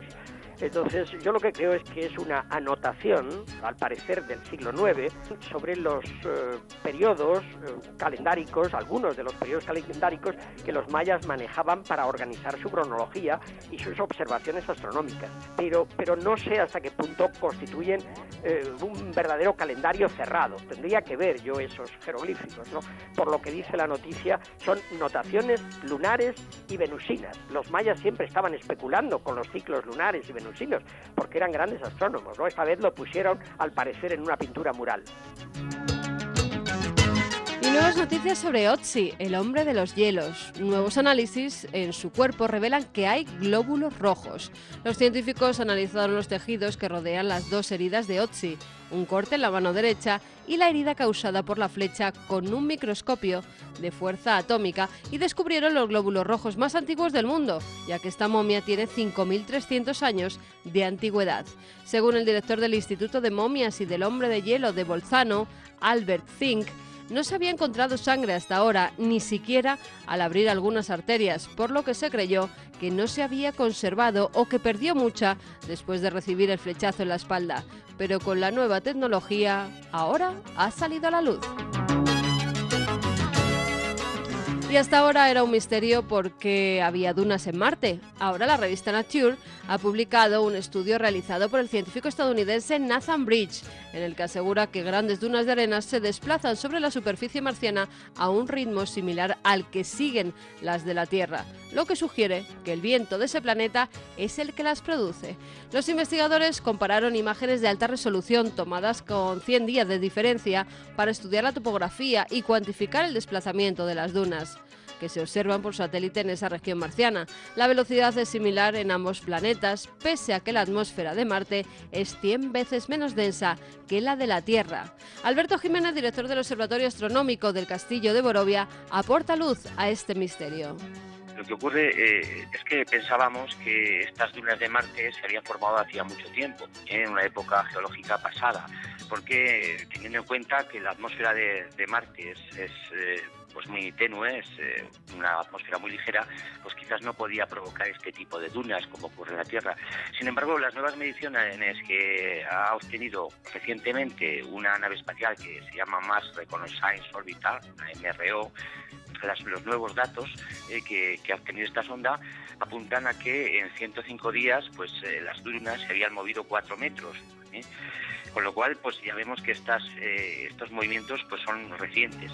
Entonces, yo lo que creo es que es una anotación, al parecer del siglo IX, sobre los eh, periodos eh, calendáricos, algunos de los periodos calendáricos que los mayas manejaban para organizar su cronología y sus observaciones astronómicas. Pero, pero no sé hasta qué punto constituyen eh, un verdadero calendario cerrado. Tendría que ver yo esos jeroglíficos, ¿no? Por lo que dice la noticia, son notaciones lunares y venusinas. Los mayas siempre estaban especulando con los ciclos lunares y venusinos porque eran grandes astrónomos, ¿no? Esta vez lo pusieron, al parecer, en una pintura mural. Nuevas noticias sobre Otzi, el hombre de los hielos. Nuevos análisis en su cuerpo revelan que hay glóbulos rojos. Los científicos analizaron los tejidos que rodean las dos heridas de Otzi, un corte en la mano derecha y la herida causada por la flecha con un microscopio de fuerza atómica y descubrieron los glóbulos rojos más antiguos del mundo, ya que esta momia tiene 5.300 años de antigüedad. Según el director del Instituto de Momias y del Hombre de Hielo de Bolzano, Albert Fink, no se había encontrado sangre hasta ahora, ni siquiera al abrir algunas arterias, por lo que se creyó que no se había conservado o que perdió mucha después de recibir el flechazo en la espalda. Pero con la nueva tecnología, ahora ha salido a la luz. Y hasta ahora era un misterio porque había dunas en Marte. Ahora la revista Nature ha publicado un estudio realizado por el científico estadounidense Nathan Bridge, en el que asegura que grandes dunas de arena se desplazan sobre la superficie marciana a un ritmo similar al que siguen las de la Tierra, lo que sugiere que el viento de ese planeta es el que las produce. Los investigadores compararon imágenes de alta resolución tomadas con 100 días de diferencia para estudiar la topografía y cuantificar el desplazamiento de las dunas que se observan por satélite en esa región marciana. La velocidad es similar en ambos planetas, pese a que la atmósfera de Marte es 100 veces menos densa que la de la Tierra. Alberto Jiménez, director del Observatorio Astronómico del Castillo de Borovia, aporta luz a este misterio. Lo que ocurre eh, es que pensábamos que estas dunas de Marte se habían formado hacía mucho tiempo, en una época geológica pasada, porque teniendo en cuenta que la atmósfera de, Marte es, eh, pues muy tenue, es eh, una atmósfera muy ligera, pues quizás no podía provocar este tipo de dunas como ocurre en la Tierra. Sin embargo, las nuevas mediciones que ha obtenido recientemente una nave espacial que se llama Mars Reconnaissance Orbital, la Los nuevos datos eh, que, ha obtenido esta sonda apuntan a que en 105 días pues eh, las dunas se habían movido 4 metros. Con lo cual, pues ya vemos que estas, estos movimientos pues son recientes.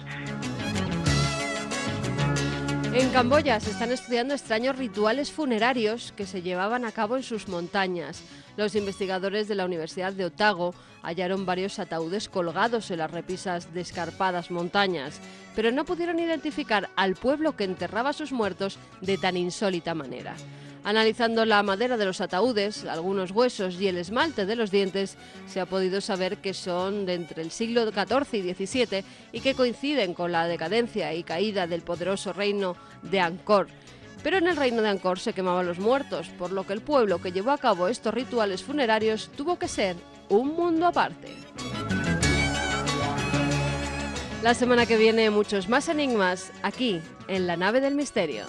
En Camboya se están estudiando extraños rituales funerarios que se llevaban a cabo en sus montañas. Los investigadores de la Universidad de Otago hallaron varios ataúdes colgados en las repisas de escarpadas montañas, pero no pudieron identificar al pueblo que enterraba a sus muertos de tan insólita manera. Analizando la madera de los ataúdes, algunos huesos y el esmalte de los dientes, se ha podido saber que son de entre el siglo XIV y XVII y que coinciden con la decadencia y caída del poderoso reino de Angkor. Pero en el reino de Angkor se quemaban los muertos, por lo que el pueblo que llevó a cabo estos rituales funerarios tuvo que ser un mundo aparte. La semana que viene muchos más enigmas aquí, en la nave del misterio.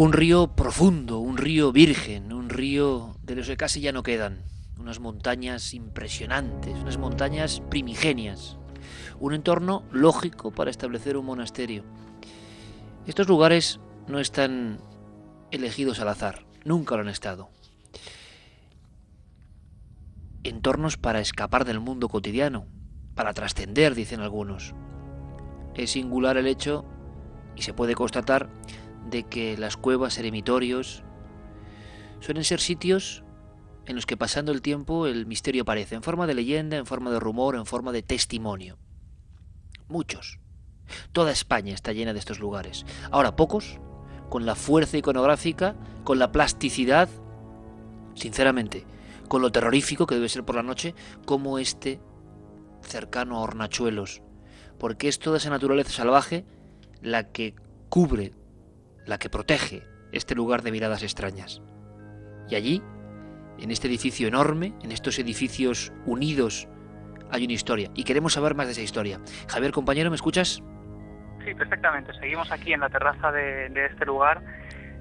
Un río profundo, un río virgen, un río de los que casi ya no quedan. Unas montañas impresionantes, unas montañas primigenias. Un entorno lógico para establecer un monasterio. Estos lugares no están elegidos al azar, nunca lo han estado. Entornos para escapar del mundo cotidiano, para trascender, dicen algunos. Es singular el hecho, y se puede constatar, de que las cuevas, eremitorios, suelen ser sitios en los que pasando el tiempo el misterio aparece, en forma de leyenda, en forma de rumor, en forma de testimonio. Muchos. Toda España está llena de estos lugares. Ahora pocos, con la fuerza iconográfica, con la plasticidad, sinceramente, con lo terrorífico que debe ser por la noche, como este cercano a Hornachuelos, porque es toda esa naturaleza salvaje la que cubre la que protege este lugar de miradas extrañas. Y allí, en este edificio enorme, en estos edificios unidos, hay una historia. Y queremos saber más de esa historia. Javier, compañero, ¿me escuchas? Sí, perfectamente. Seguimos aquí en la terraza de, este lugar.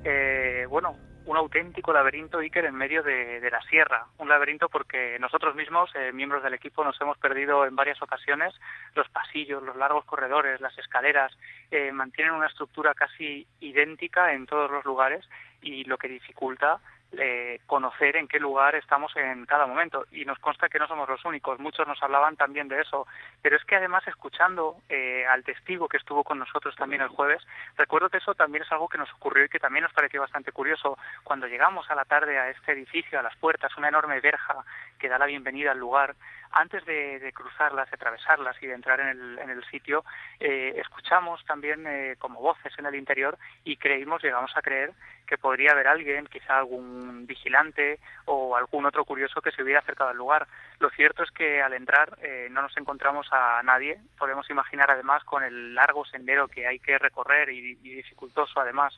Eh, bueno, un auténtico laberinto Iker en medio de, la sierra. Un laberinto porque nosotros mismos, eh, miembros del equipo, nos hemos perdido en varias ocasiones. Los pasillos, los largos corredores, las escaleras eh, mantienen una estructura casi idéntica en todos los lugares y lo que dificulta eh, conocer en qué lugar estamos en cada momento. Y nos consta que no somos los únicos, muchos nos hablaban también de eso. Pero es que además, escuchando eh, al testigo que estuvo con nosotros también el jueves, recuerdo que eso también es algo que nos ocurrió y que también nos pareció bastante curioso. Cuando llegamos a la tarde a este edificio, a las puertas, una enorme verja que da la bienvenida al lugar, antes de, cruzarlas, de atravesarlas y de entrar en el, en el sitio, eh, escuchamos también eh, como voces en el interior y creímos, llegamos a creer que podría haber alguien, quizá algún vigilante o algún otro curioso que se hubiera acercado al lugar. Lo cierto es que al entrar eh, no nos encontramos a nadie. Podemos imaginar además con el largo sendero que hay que recorrer y, dificultoso además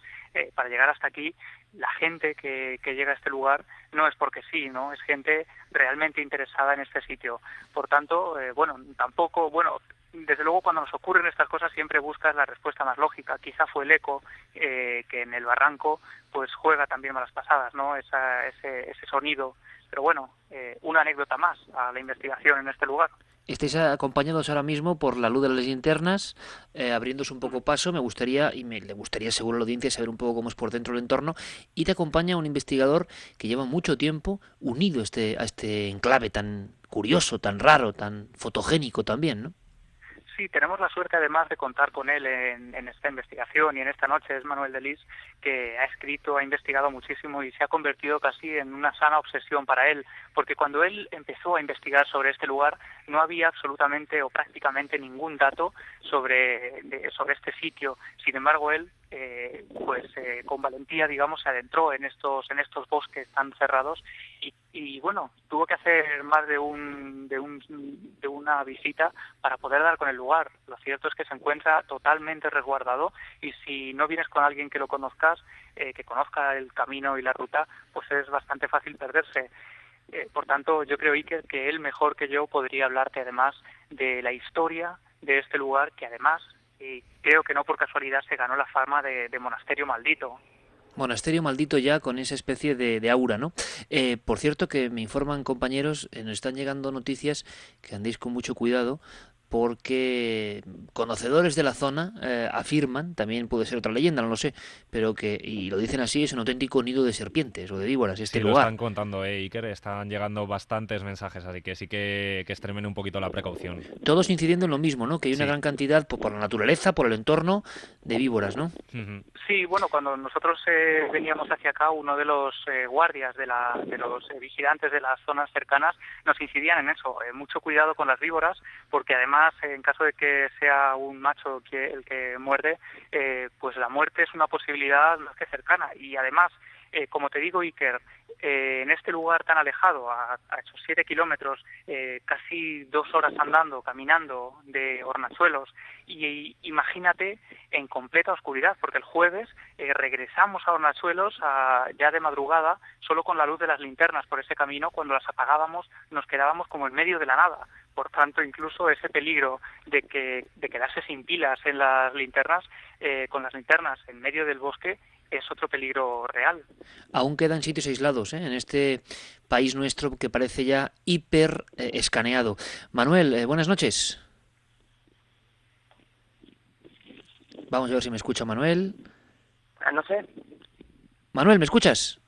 para llegar hasta aquí, la gente que, que, llega a este lugar no es porque sí, ¿no? Es gente realmente interesada en este sitio. Por tanto, eh, bueno, tampoco, bueno, desde luego cuando nos ocurren estas cosas siempre buscas la respuesta más lógica. Quizá fue el eco eh, que en el barranco pues juega también malas pasadas, ¿no? Esa, ese, ese sonido. Pero bueno, eh, una anécdota más a la investigación en este lugar. Estáis acompañados ahora mismo por la luz de las linternas, eh, abriéndose un poco paso. Me gustaría, y me le gustaría seguro a la audiencia saber un poco cómo es por dentro el entorno. Y te acompaña un investigador que lleva mucho tiempo unido a este, a este enclave tan curioso, tan raro, tan fotogénico también, ¿no? Sí, tenemos la suerte además de contar con él en, en, esta investigación y en esta noche es Manuel Delis, que ha escrito, ha investigado muchísimo y se ha convertido casi en una sana obsesión para él, porque cuando él empezó a investigar sobre este lugar no había absolutamente o prácticamente ningún dato sobre, sobre este sitio. Sin embargo, él eh, pues eh, con valentía digamos se adentró en estos en estos bosques tan cerrados y, y, bueno tuvo que hacer más de un, de un de una visita para poder dar con el lugar. Lo cierto es que se encuentra totalmente resguardado y si no vienes con alguien que lo conozcas eh, que conozca el camino y la ruta pues es bastante fácil perderse. Por tanto yo creo Iker que él mejor que yo podría hablarte además de la historia de este lugar que además y creo que no por casualidad se ganó la fama de, monasterio maldito. Monasterio maldito ya con esa especie de, aura, ¿no? Eh, por cierto que me informan compañeros, eh, nos están llegando noticias que andéis con mucho cuidado porque conocedores de la zona eh, afirman, también puede ser otra leyenda, no lo sé, pero que, y lo dicen así, es un auténtico nido de serpientes o de víboras este sí, lugar. lo están contando, eh, Iker, están llegando bastantes mensajes, así que sí que, que extremen un poquito la precaución. Todos incidiendo en lo mismo, ¿no? Que hay una Sí. gran cantidad, por, por la naturaleza, por el entorno, de víboras, ¿no? Sí, bueno, cuando nosotros eh, veníamos hacia acá, uno de los eh, guardias, de, la, de los eh, vigilantes de las zonas cercanas, nos incidían en eso. eh, mucho cuidado con las víboras, porque además, eh, en caso de que sea un macho el que muerde, eh, pues la muerte es una posibilidad más que cercana. Y además, eh, como te digo, Iker, eh, en este lugar tan alejado, a, a esos siete kilómetros, eh, casi dos horas andando, caminando de Hornachuelos, y, imagínate en completa oscuridad, porque el jueves eh, regresamos a Hornachuelos ya de madrugada, solo con la luz de las linternas por ese camino, cuando las apagábamos nos quedábamos como en medio de la nada. Por tanto, incluso ese peligro de que de quedarse sin pilas en las linternas, eh, con las linternas en medio del bosque, es otro peligro real. Aún quedan sitios aislados, ¿eh? En este país nuestro que parece ya hiper eh, escaneado. Manuel, eh, buenas noches. Vamos a ver si me escucha Manuel. Ah, no sé. Manuel, ¿me escuchas?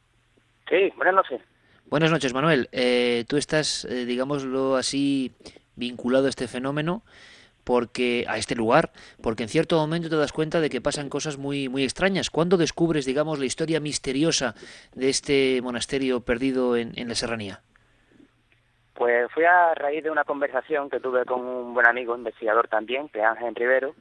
Sí, buenas noches. Buenas noches, Manuel. Eh, tú estás, digámoslo así, vinculado a este fenómeno, porque a este lugar, porque en cierto momento te das cuenta de que pasan cosas muy, muy extrañas. ¿Cuándo descubres, digamos, la historia misteriosa de este monasterio perdido en, en la serranía? Pues fui a raíz de una conversación que tuve con un buen amigo, investigador también, que es Ángel Rivero,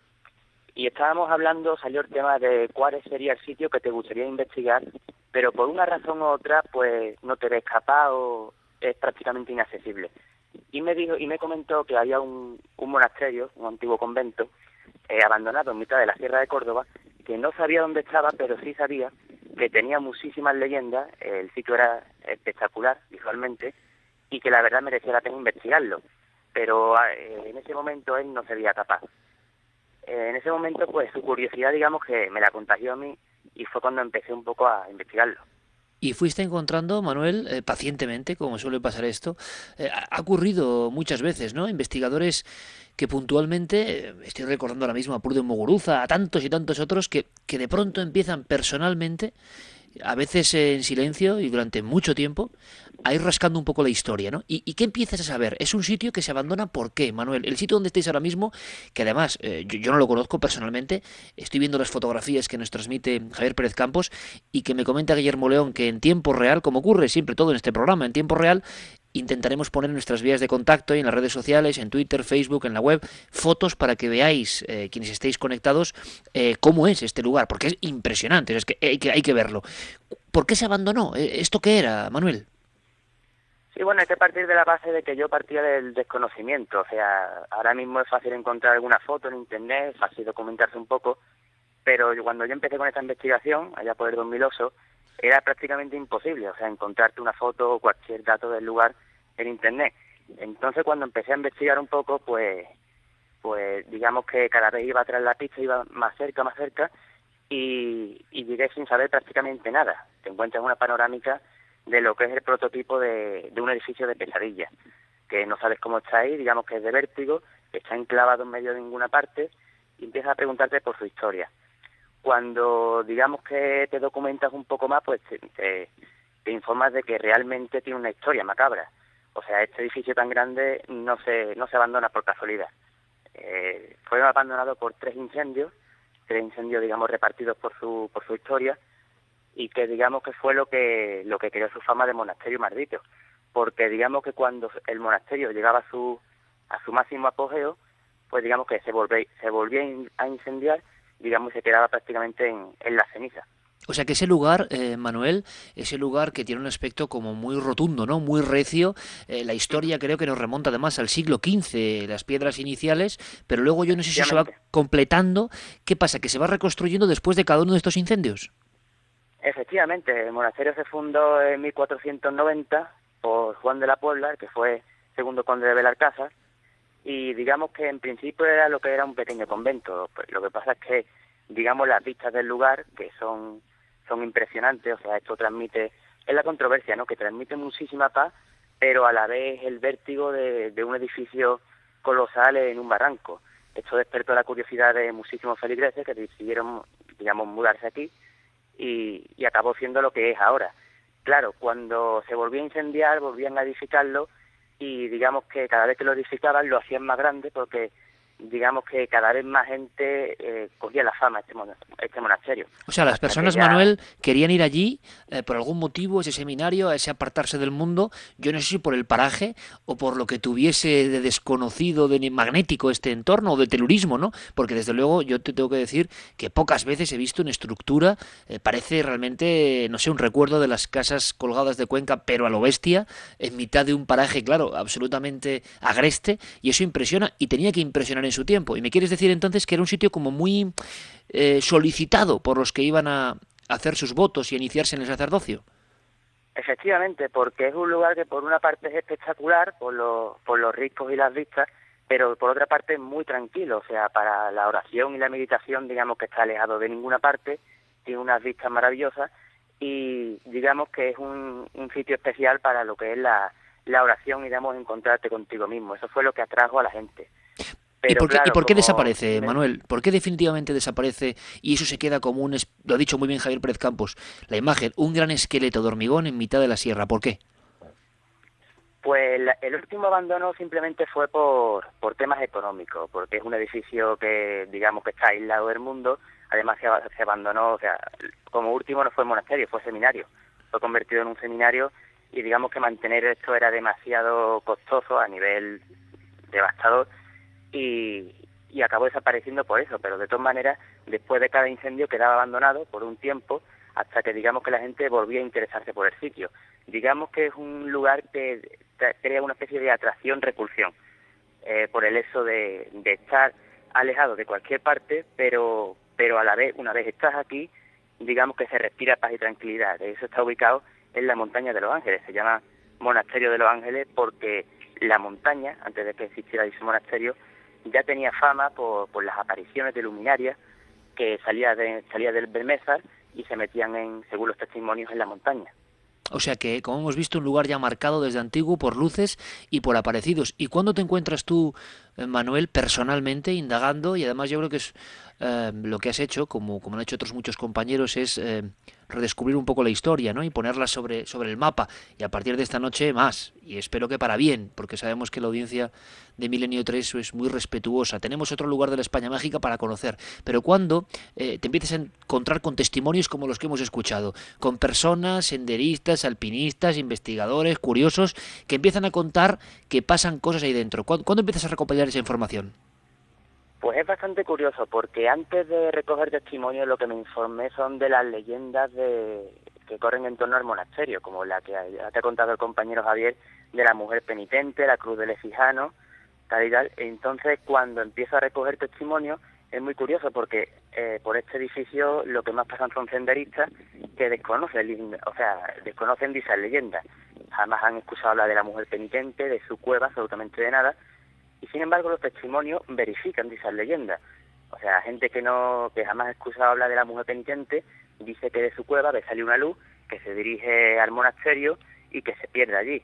y estábamos hablando, salió el tema de cuál sería el sitio que te gustaría investigar, pero por una razón u otra, pues no te ves capaz o es prácticamente inaccesible. Y me dijo y me comentó que había un, un monasterio, un antiguo convento, eh, abandonado en mitad de la Sierra de Córdoba, que no sabía dónde estaba, pero sí sabía que tenía muchísimas leyendas, el sitio era espectacular visualmente, y que la verdad merecía la pena investigarlo. Pero eh, en ese momento él no sería capaz. Eh, en ese momento, pues su curiosidad, digamos que me la contagió a mí y fue cuando empecé un poco a investigarlo. Y fuiste encontrando, Manuel, eh, pacientemente, como suele pasar esto, eh, ha ocurrido muchas veces, ¿no? Investigadores que puntualmente, eh, estoy recordando ahora mismo a Pruden Muguruza, a tantos y tantos otros, que, que de pronto empiezan personalmente, a veces en silencio y durante mucho tiempo, a ir rascando un poco la historia, ¿no? ¿Y, qué empiezas a saber? Es un sitio que se abandona, ¿por qué, Manuel? El sitio donde estáis ahora mismo, que además eh, yo, yo no lo conozco personalmente, estoy viendo las fotografías que nos transmite Javier Pérez Campos y que me comenta Guillermo León que en tiempo real, como ocurre siempre todo en este programa, en tiempo real, intentaremos poner nuestras vías de contacto y en las redes sociales, en Twitter, Facebook, en la web, fotos para que veáis, eh, quienes estéis conectados, eh, cómo es este lugar, porque es impresionante, es que hay que, hay que verlo. ¿Por qué se abandonó? Eh, ¿Esto qué era, Manuel? Sí, bueno, hay que partir de la base de que yo partía del desconocimiento. O sea, ahora mismo es fácil encontrar alguna foto en Internet, es fácil documentarse un poco, pero cuando yo empecé con esta investigación, allá por el 2008, era prácticamente imposible, o sea, encontrarte una foto o cualquier dato del lugar en Internet. Entonces, cuando empecé a investigar un poco, pues, pues digamos que cada vez iba tras la pista, iba más cerca, más cerca, y, y llegué sin saber prácticamente nada. Te encuentras una panorámica de lo que es el prototipo de, de un edificio de pesadilla, que no sabes cómo está ahí, digamos que es de vértigo, está enclavado en medio de ninguna parte, y empiezas a preguntarte por su historia. Cuando digamos que te documentas un poco más, pues te, te, informas de que realmente tiene una historia macabra. O sea, este edificio tan grande no se, no se abandona por casualidad. Eh, fue abandonado por tres incendios, tres incendios, digamos, repartidos por su, por su historia, y que digamos que fue lo que, lo que creó su fama de monasterio maldito. Porque digamos que cuando el monasterio llegaba a su, a su máximo apogeo, pues digamos que se volvía, se volvía a incendiar, digamos, se quedaba prácticamente en, en la ceniza. O sea que ese lugar, eh, Manuel, ese lugar que tiene un aspecto como muy rotundo, ¿no? Muy recio. Eh, la historia creo que nos remonta además al siglo XV, las piedras iniciales, pero luego yo no sé si se va completando. ¿Qué pasa? ¿Que se va reconstruyendo después de cada uno de estos incendios? Efectivamente, el monasterio se fundó en 1490 por Juan de la Puebla, que fue segundo conde de Belalcázar, y digamos que en principio era lo que era un pequeño convento. Pues lo que pasa es que, digamos, las vistas del lugar, que son, son impresionantes, o sea, esto transmite, es la controversia, ¿no? Que transmite muchísima paz, pero a la vez el vértigo de, de un edificio colosal en un barranco. Esto despertó la curiosidad de muchísimos feligreses que decidieron, digamos, mudarse aquí y, y acabó siendo lo que es ahora. Claro, cuando se volvió a incendiar, volvían a edificarlo y digamos que cada vez que lo edificaban lo hacían más grande porque digamos que cada vez más gente eh, cogía la fama este, este monasterio. O sea, las personas, Manuel, querían ir allí eh, por algún motivo, ese seminario, a ese apartarse del mundo, yo no sé si por el paraje o por lo que tuviese de desconocido, de magnético este entorno o de telurismo, ¿no? Porque desde luego yo te tengo que decir que pocas veces he visto una estructura, eh, parece realmente, no sé, un recuerdo de las casas colgadas de Cuenca, pero a lo bestia, en mitad de un paraje, claro, absolutamente agreste, y eso impresiona y tenía que impresionar en su tiempo. Y me quieres decir entonces que era un sitio como muy eh, solicitado por los que iban a hacer sus votos y iniciarse en el sacerdocio. Efectivamente, porque es un lugar que por una parte es espectacular por los, por los riscos y las vistas, pero por otra parte es muy tranquilo, o sea, para la oración y la meditación digamos que está alejado de ninguna parte, tiene unas vistas maravillosas y digamos que es un, un sitio especial para lo que es la, la oración y digamos encontrarte contigo mismo. Eso fue lo que atrajo a la gente. ¿Y por qué, desaparece, Manuel? ¿Por qué definitivamente desaparece y eso se queda como un, lo ha dicho muy bien Javier Pérez Campos, la imagen, un gran esqueleto de hormigón en mitad de la sierra? ¿Por qué? Pues el último abandono simplemente fue por, por temas económicos, porque es un edificio que digamos que está aislado del mundo, además se, se abandonó, o sea, como último no fue monasterio, fue seminario, fue convertido en un seminario y digamos que mantener esto era demasiado costoso a nivel devastador y, y acabó desapareciendo por eso, pero de todas maneras, después de cada incendio quedaba abandonado por un tiempo hasta que digamos que la gente volvía a interesarse por el sitio. Digamos que es un lugar que crea una especie de atracción-repulsión eh, por el hecho de, estar alejado de cualquier parte, pero, pero a la vez, una vez estás aquí, digamos que se respira paz y tranquilidad. Eso está ubicado en la montaña de los ángeles, se llama Monasterio de los Ángeles porque la montaña, antes de que existiera ese monasterio, ya tenía fama por, por las apariciones de luminarias que salía, de, salía del Belmésar y se metían, en, según los testimonios, en la montaña. O sea que, como hemos visto, un lugar ya marcado desde antiguo por luces y por aparecidos. ¿Y cuándo te encuentras tú, Manuel, personalmente indagando? Y además yo creo que es eh, lo que has hecho, como, como han hecho otros muchos compañeros, es eh, redescubrir un poco la historia, ¿no? Y ponerla sobre, sobre el mapa. Y a partir de esta noche más. Y espero que para bien, porque sabemos que la audiencia de Milenio 3 es muy respetuosa. Tenemos otro lugar de la España mágica para conocer. Pero cuando eh, te empieces a encontrar con testimonios como los que hemos escuchado, con personas, senderistas, alpinistas, investigadores, curiosos, que empiezan a contar que pasan cosas ahí dentro. ¿Cuándo, empiezas a recopilar esa información? Pues es bastante curioso, porque antes de recoger testimonios lo que me informé son de las leyendas de, que corren en torno al monasterio, como la que te ha contado el compañero Javier de la mujer penitente, la cruz del Efijano, tal y tal. Entonces, cuando empiezo a recoger testimonios, es muy curioso porque eh, por este edificio lo que más pasan son senderistas que desconocen, o sea, desconocen dichas leyendas. Jamás han escuchado hablar de la mujer penitente, de su cueva, absolutamente de nada, y sin embargo los testimonios verifican dichas leyendas. O sea, gente que no que jamás ha escuchado hablar de la mujer penitente dice que de su cueva ve salir una luz que se dirige al monasterio y que se pierde allí.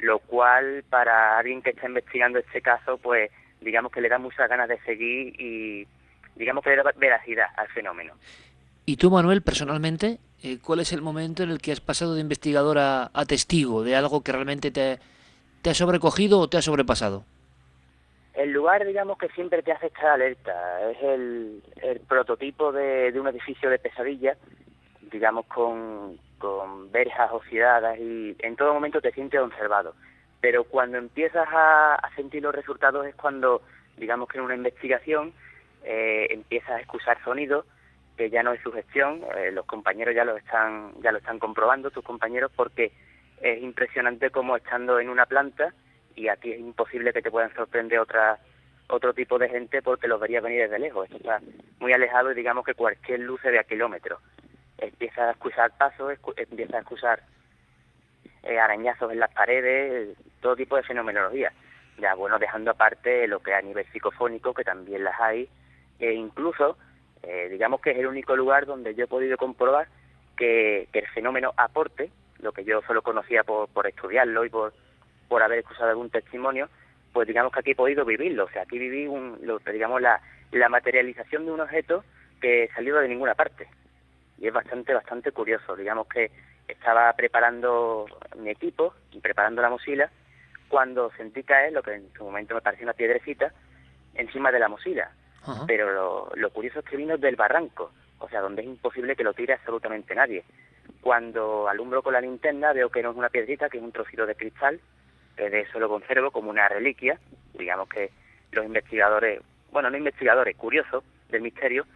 Lo cual para alguien que está investigando este caso, pues digamos que le da muchas ganas de seguir y digamos que le da veracidad al fenómeno. ¿Y tú, Manuel, personalmente, eh, cuál es el momento en el que has pasado de investigador a, a testigo de algo que realmente te, te ha sobrecogido o te ha sobrepasado? El lugar, digamos, que siempre te hace estar alerta. Es el, prototipo de, un edificio de pesadilla, digamos, con, con verjas oxidadas y en todo momento te sientes observado. Pero cuando empiezas a, sentir los resultados es cuando, digamos que en una investigación, eh, empiezas a escuchar sonidos que ya no es sugestión, eh, los compañeros ya lo están ya lo están comprobando, tus compañeros, porque es impresionante como estando en una planta y aquí es imposible que te puedan sorprender otra otro tipo de gente porque los verías venir desde lejos. Esto está muy alejado y digamos que cualquier luz se ve a kilómetros. Empieza a escuchar pasos, empieza a escuchar eh, arañazos en las paredes, todo tipo de fenomenología. Ya bueno, dejando aparte lo que a nivel psicofónico, que también las hay, e incluso, eh, digamos que es el único lugar donde yo he podido comprobar que, que el fenómeno aporte, lo que yo solo conocía por, por estudiarlo y por por haber escuchado algún testimonio, pues digamos que aquí he podido vivirlo. O sea, aquí viví, un, lo, digamos, la, la materialización de un objeto que salió de ninguna parte. Y es bastante, bastante curioso. Digamos que estaba preparando mi equipo y preparando la mosila cuando sentí caer lo que en su momento me pareció una piedrecita encima de la mosila. Pero lo, lo curioso es que vino del barranco, o sea, donde es imposible que lo tire absolutamente nadie. Cuando alumbro con la linterna veo que no es una piedrita, que es un trocito de cristal, de eso lo conservo como una reliquia. Digamos que los investigadores, bueno, no investigadores, curiosos del misterio,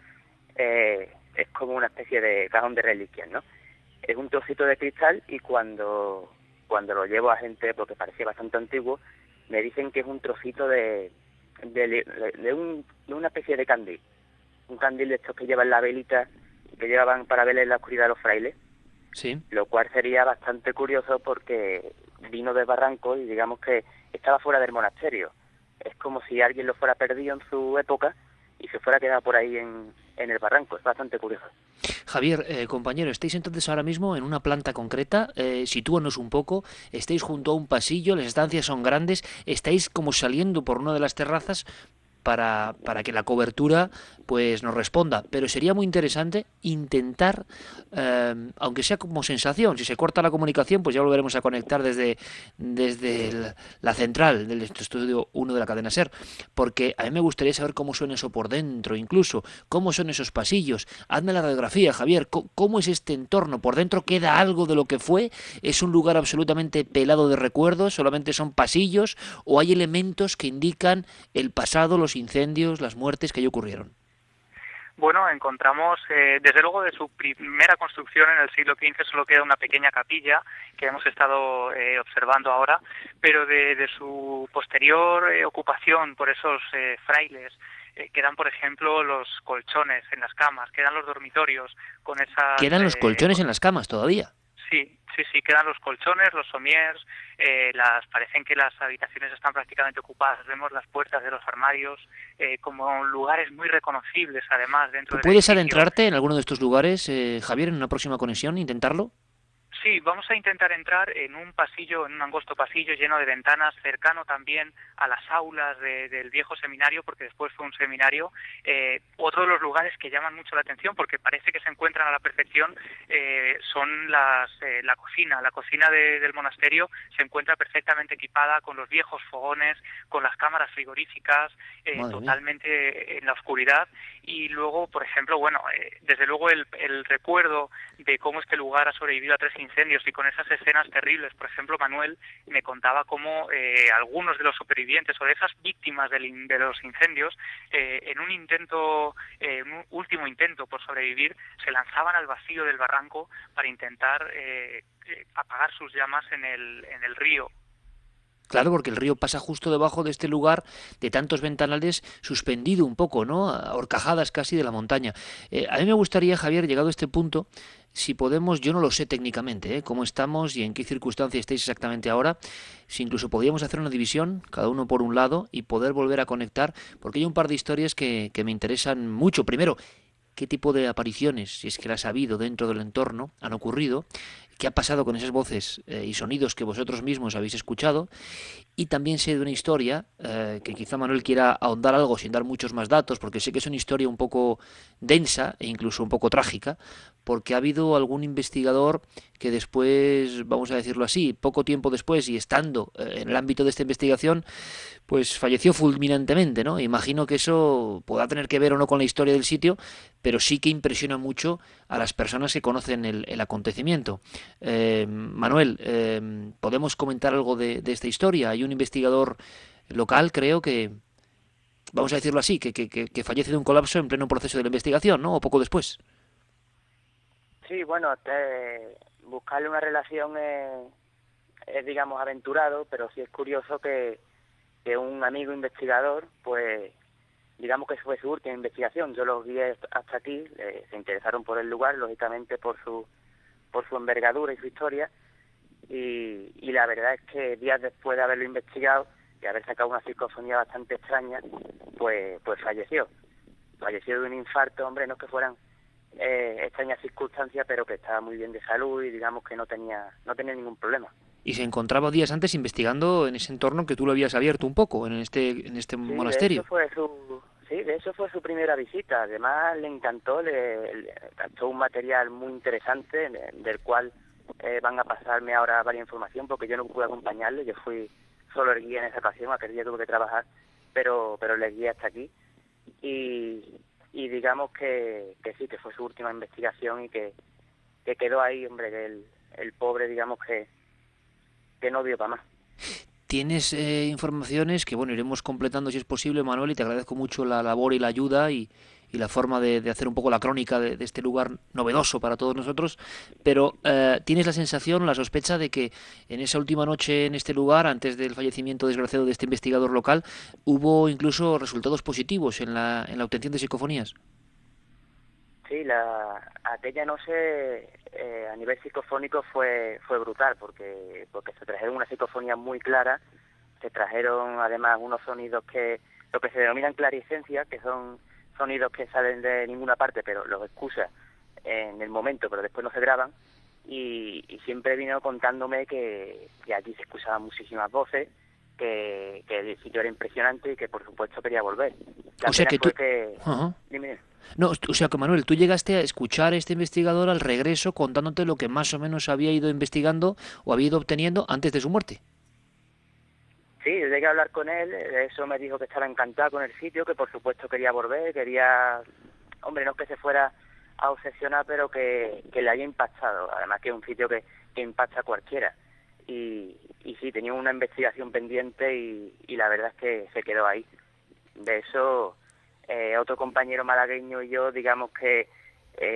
eh, es como una especie de cajón de reliquias, ¿no? Es un trocito de cristal y cuando, cuando lo llevo a gente, porque parecía bastante antiguo, me dicen que es un trocito de, de, de, un, de una especie de candil. Un candil de estos que llevan la velita, que llevaban para ver en la oscuridad los frailes. Sí. Lo cual sería bastante curioso porque vino de Barranco y digamos que estaba fuera del monasterio. Es como si alguien lo fuera perdido en su época y se fuera quedado por ahí en, en el barranco. Es bastante curioso. Javier, eh, compañero, estáis entonces ahora mismo en una planta concreta, eh, sitúanos un poco, estáis junto a un pasillo, las estancias son grandes, estáis como saliendo por una de las terrazas para, para que la cobertura pues nos responda. Pero sería muy interesante intentar, eh, aunque sea como sensación, si se corta la comunicación, pues ya volveremos a conectar desde, desde el- la central del estudio 1 de la cadena SER, porque a mí me gustaría saber cómo suena eso por dentro, incluso, cómo son esos pasillos. Hazme la radiografía, Javier, cómo es este entorno, por dentro queda algo de lo que fue, es un lugar absolutamente pelado de recuerdos, solamente son pasillos, o hay elementos que indican el pasado, los incendios, las muertes que allí ocurrieron. Bueno, encontramos, eh, desde luego, de su primera construcción en el siglo XV solo queda una pequeña capilla que hemos estado eh, observando ahora, pero de, de su posterior eh, ocupación por esos eh, frailes eh, quedan, por ejemplo, los colchones en las camas, quedan los dormitorios con esas... Quedan los colchones en las camas todavía. Sí, sí, sí, quedan los colchones, los somiers, eh, las, parecen que las habitaciones están prácticamente ocupadas, vemos las puertas de los armarios eh, como lugares muy reconocibles además dentro ¿Tú del puedes adentrarte en alguno de estos lugares, eh, Javier, en una próxima conexión, intentarlo? Sí, vamos a intentar entrar en un pasillo, en un angosto pasillo lleno de ventanas, cercano también a las aulas de- del viejo seminario, porque después fue un seminario. Eh, otro de los lugares que llaman mucho la atención, porque parece que se encuentran a la perfección, eh, son las, eh, la cocina. La cocina de- del monasterio se encuentra perfectamente equipada con los viejos fogones, con las cámaras frigoríficas, eh, mía. totalmente en la oscuridad. Y luego, por ejemplo, bueno, eh, desde luego el, el recuerdo de cómo este lugar ha sobrevivido a tres incendios y con esas escenas terribles. Por ejemplo, Manuel me contaba cómo eh, algunos de los supervivientes o de esas víctimas del de los incendios, eh, en un intento, eh, un último intento por sobrevivir, se lanzaban al vacío del barranco para intentar eh, eh, apagar sus llamas en el, en el río. Claro, porque el río pasa justo debajo de este lugar de tantos ventanales suspendido un poco, ¿no? Horcajadas casi de la montaña. Eh, a mí me gustaría, Javier, llegado a este punto, si podemos, yo no lo sé técnicamente, ¿eh? cómo estamos y en qué circunstancia estáis exactamente ahora, si incluso podríamos hacer una división, cada uno por un lado, y poder volver a conectar, porque hay un par de historias que, que me interesan mucho. Primero, qué tipo de apariciones, si es que las ha habido dentro del entorno, han ocurrido, qué ha pasado con esas voces eh, y sonidos que vosotros mismos habéis escuchado, y también sé de una historia eh, que quizá Manuel quiera ahondar algo sin dar muchos más datos, porque sé que es una historia un poco densa e incluso un poco trágica, porque ha habido algún investigador que después, vamos a decirlo así, poco tiempo después y estando eh, en el ámbito de esta investigación, pues falleció fulminantemente, ¿no? Imagino que eso pueda tener que ver o no con la historia del sitio, pero sí que impresiona mucho a las personas que conocen el, acontecimiento. Eh, Manuel, eh, ¿podemos comentar algo de, esta historia? Hay un investigador local, creo que, vamos a decirlo así, que, que- que fallece de un colapso en pleno proceso de la investigación, ¿no? O poco después. Sí, bueno, te- buscarle una relación es, digamos, aventurado, pero sí es curioso que, que un amigo investigador, pues, digamos que fue su última investigación. Yo los guié hasta aquí, se interesaron por el lugar, lógicamente por su, por su envergadura y su historia, y, y la verdad es que días después de haberlo investigado y haber sacado una psicofonía bastante extraña, pues, pues falleció. Falleció de un infarto, hombre, no es que fueran eh, extrañas circunstancias, pero que estaba muy bien de salud y digamos que no tenía no tenía ningún problema. y se encontraba días antes investigando en ese entorno que tú lo habías abierto un poco, en este, en este monasterio. De fue su, sí, de eso fue su primera visita. Además, le encantó, le, le encantó un material muy interesante del cual eh, van a pasarme ahora varias información porque yo no pude acompañarle, yo fui solo el guía en esa ocasión, aquel día tuve que trabajar, pero, pero le guía hasta aquí. Y, y digamos que, que sí, que fue su última investigación y que, que quedó ahí, hombre, que el, el pobre, digamos que que no dio para más. Tienes eh, informaciones que, bueno, iremos completando si es posible, Manuel, y te agradezco mucho la labor y la ayuda y, y la forma de, de, hacer un poco la crónica de, de, este lugar novedoso para todos nosotros, pero eh, tienes la sensación, la sospecha de que en esa última noche en este lugar, antes del fallecimiento desgraciado de este investigador local, hubo incluso resultados positivos en la, en la obtención de psicofonías. Sí, la, aquella noche eh, a nivel psicofónico fue fue brutal porque porque se trajeron una psicofonía muy clara, se trajeron además unos sonidos que lo que se denominan claricencia, que son sonidos que salen de ninguna parte, pero los escucha en el momento, pero después no se graban. Y, y siempre vino contándome que, que allí se escuchaban muchísimas voces, que, que el sitio era impresionante y que por supuesto quería volver. La o sea que tú... Que... Uh -huh. Dime. No, o sea que Manuel, tú llegaste a escuchar a este investigador al regreso contándote lo que más o menos había ido investigando o había ido obteniendo antes de su muerte. Sí, llegué a hablar con él, de eso me dijo que estaba encantado con el sitio, que por supuesto quería volver, quería, hombre, no que se fuera a obsesionar, pero que, que le haya impactado, además que es un sitio que, impacta a cualquiera. Y, y sí, tenía una investigación pendiente y, y la verdad es que se quedó ahí. De eso eh, otro compañero malagueño y yo, digamos que eh,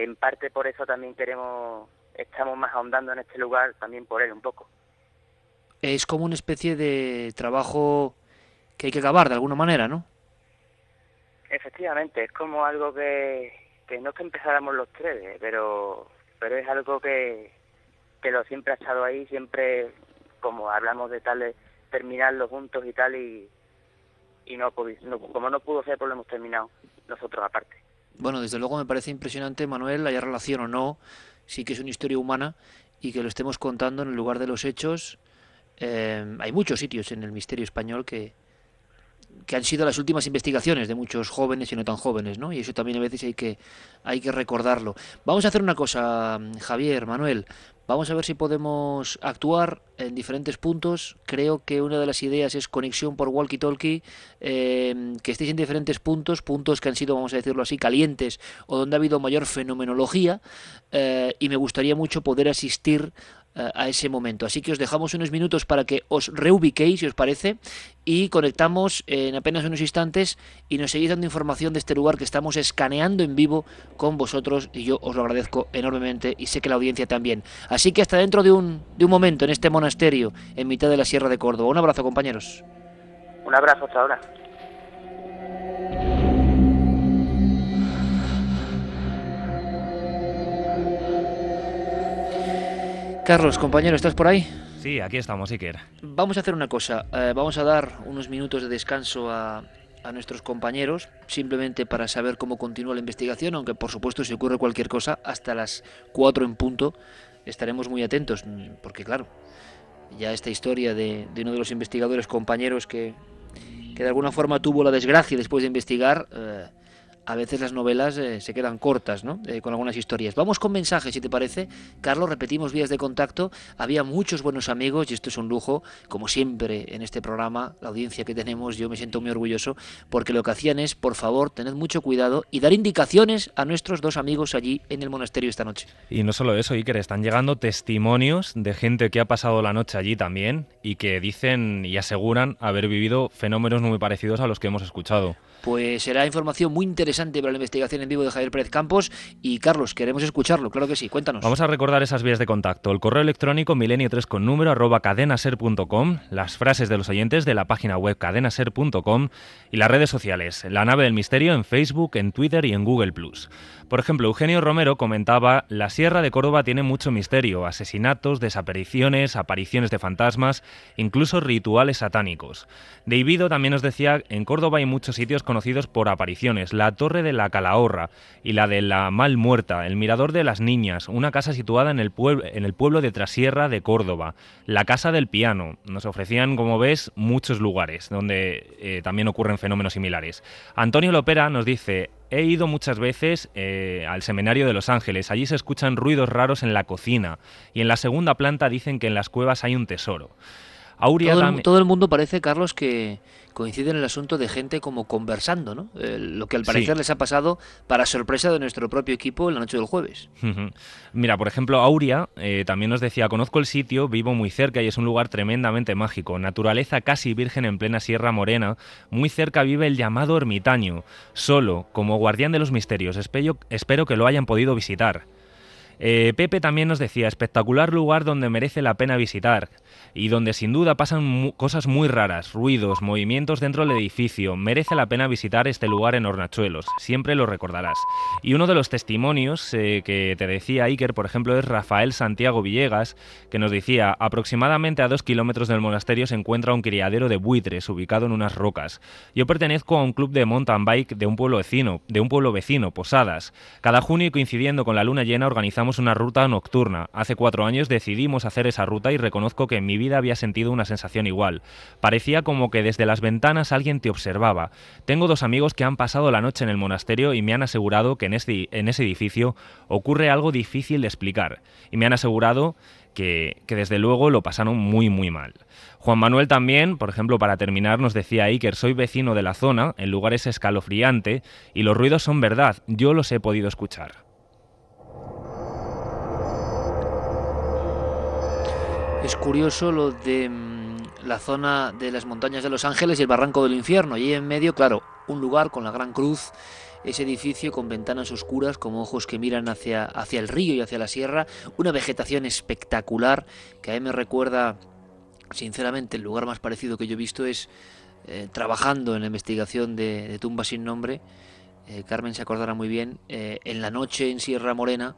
en parte por eso también queremos, estamos más ahondando en este lugar, también por él un poco. Es como una especie de trabajo que hay que acabar de alguna manera, ¿no? Efectivamente, es como algo que, que no es que empezáramos los tres, pero, pero es algo que, que lo siempre ha estado ahí, siempre como hablamos de tal, terminarlo juntos y tal, y, y no, no, como no pudo ser, pues lo hemos terminado nosotros aparte. Bueno, desde luego me parece impresionante, Manuel, haya relación o no, sí que es una historia humana y que lo estemos contando en el lugar de los hechos. Eh, hay muchos sitios en el misterio español que, que han sido las últimas investigaciones de muchos jóvenes y no tan jóvenes, ¿no? Y eso también a veces hay que, hay que recordarlo. Vamos a hacer una cosa, Javier, Manuel. Vamos a ver si podemos actuar en diferentes puntos. Creo que una de las ideas es conexión por walkie-talkie, eh, que estéis en diferentes puntos, puntos que han sido, vamos a decirlo así, calientes o donde ha habido mayor fenomenología. Eh, y me gustaría mucho poder asistir a ese momento. Así que os dejamos unos minutos para que os reubiquéis, si os parece, y conectamos en apenas unos instantes y nos seguís dando información de este lugar que estamos escaneando en vivo con vosotros y yo os lo agradezco enormemente y sé que la audiencia también. Así que hasta dentro de un, de un momento en este monasterio en mitad de la Sierra de Córdoba. Un abrazo compañeros. Un abrazo hasta ahora. Carlos, compañero, ¿estás por ahí? Sí, aquí estamos, Iker. Vamos a hacer una cosa. Eh, vamos a dar unos minutos de descanso a, a, nuestros compañeros, simplemente para saber cómo continúa la investigación, aunque por supuesto si ocurre cualquier cosa, hasta las 4 en punto estaremos muy atentos, porque claro, ya esta historia de, de uno de los investigadores compañeros que, que, de alguna forma tuvo la desgracia después de investigar... Eh, a veces las novelas eh, se quedan cortas, ¿no? Eh, con algunas historias. Vamos con mensajes, si te parece. Carlos, repetimos vías de contacto. Había muchos buenos amigos y esto es un lujo, como siempre en este programa, la audiencia que tenemos, yo me siento muy orgulloso, porque lo que hacían es, por favor, tened mucho cuidado y dar indicaciones a nuestros dos amigos allí en el monasterio esta noche. Y no solo eso, Iker, están llegando testimonios de gente que ha pasado la noche allí también y que dicen y aseguran haber vivido fenómenos muy parecidos a los que hemos escuchado. Pues será información muy interesante para la investigación en vivo de Javier Pérez Campos. Y Carlos, queremos escucharlo, claro que sí, cuéntanos. Vamos a recordar esas vías de contacto. El correo electrónico milenio3 con número arroba cadenaser.com, las frases de los oyentes de la página web cadenaser.com y las redes sociales, la nave del misterio en Facebook, en Twitter y en Google Plus. Por ejemplo, Eugenio Romero comentaba, la Sierra de Córdoba tiene mucho misterio, asesinatos, desapariciones, apariciones de fantasmas, incluso rituales satánicos. Davido también nos decía, en Córdoba hay muchos sitios conocidos por apariciones, la Torre de la Calahorra y la de la Mal Muerta, el Mirador de las Niñas, una casa situada en el, pueblo de Trasierra de Córdoba, la Casa del Piano. Nos ofrecían, como ves, muchos lugares donde eh, también ocurren fenómenos similares. Antonio Lopera nos dice, He ido muchas veces eh, al Seminario de Los Ángeles. Allí se escuchan ruidos raros en la cocina y en la segunda planta dicen que en las cuevas hay un tesoro. Auria todo, el, todo el mundo parece, Carlos, que coincide en el asunto de gente como conversando, ¿no? Eh, lo que al parecer les ha pasado para sorpresa de nuestro propio equipo en la noche del jueves. Mira, por ejemplo, Auria eh, también nos decía, conozco el sitio, vivo muy cerca y es un lugar tremendamente mágico. Naturaleza casi virgen en plena Sierra Morena. Muy cerca vive el llamado ermitaño, solo, como guardián de los misterios. Espero, espero que lo hayan podido visitar. Eh, Pepe también nos decía, espectacular lugar donde merece la pena visitar y donde sin duda pasan cosas muy raras, ruidos, movimientos dentro del edificio. Merece la pena visitar este lugar en Hornachuelos, siempre lo recordarás. Y uno de los testimonios eh, que te decía Iker, por ejemplo, es Rafael Santiago Villegas, que nos decía, aproximadamente a dos kilómetros del monasterio se encuentra un criadero de buitres ubicado en unas rocas. Yo pertenezco a un club de mountain bike de un pueblo vecino, de un pueblo vecino, Posadas. Cada junio coincidiendo con la luna llena organizamos una ruta nocturna. Hace cuatro años decidimos hacer esa ruta y reconozco que mi vida había sentido una sensación igual. Parecía como que desde las ventanas alguien te observaba. Tengo dos amigos que han pasado la noche en el monasterio y me han asegurado que en, este, en ese edificio ocurre algo difícil de explicar. Y me han asegurado que, que, desde luego lo pasaron muy muy mal. Juan Manuel también, por ejemplo, para terminar, nos decía Iker, soy vecino de la zona, el lugar es escalofriante y los ruidos son verdad, yo los he podido escuchar. Es curioso lo de mm, la zona de las montañas de Los Ángeles y el barranco del infierno. Y en medio, claro, un lugar con la gran cruz, ese edificio con ventanas oscuras como ojos que miran hacia, hacia el río y hacia la sierra, una vegetación espectacular que a mí me recuerda, sinceramente, el lugar más parecido que yo he visto es eh, trabajando en la investigación de, de Tumba sin nombre. Eh, Carmen se acordará muy bien, eh, en la noche en Sierra Morena,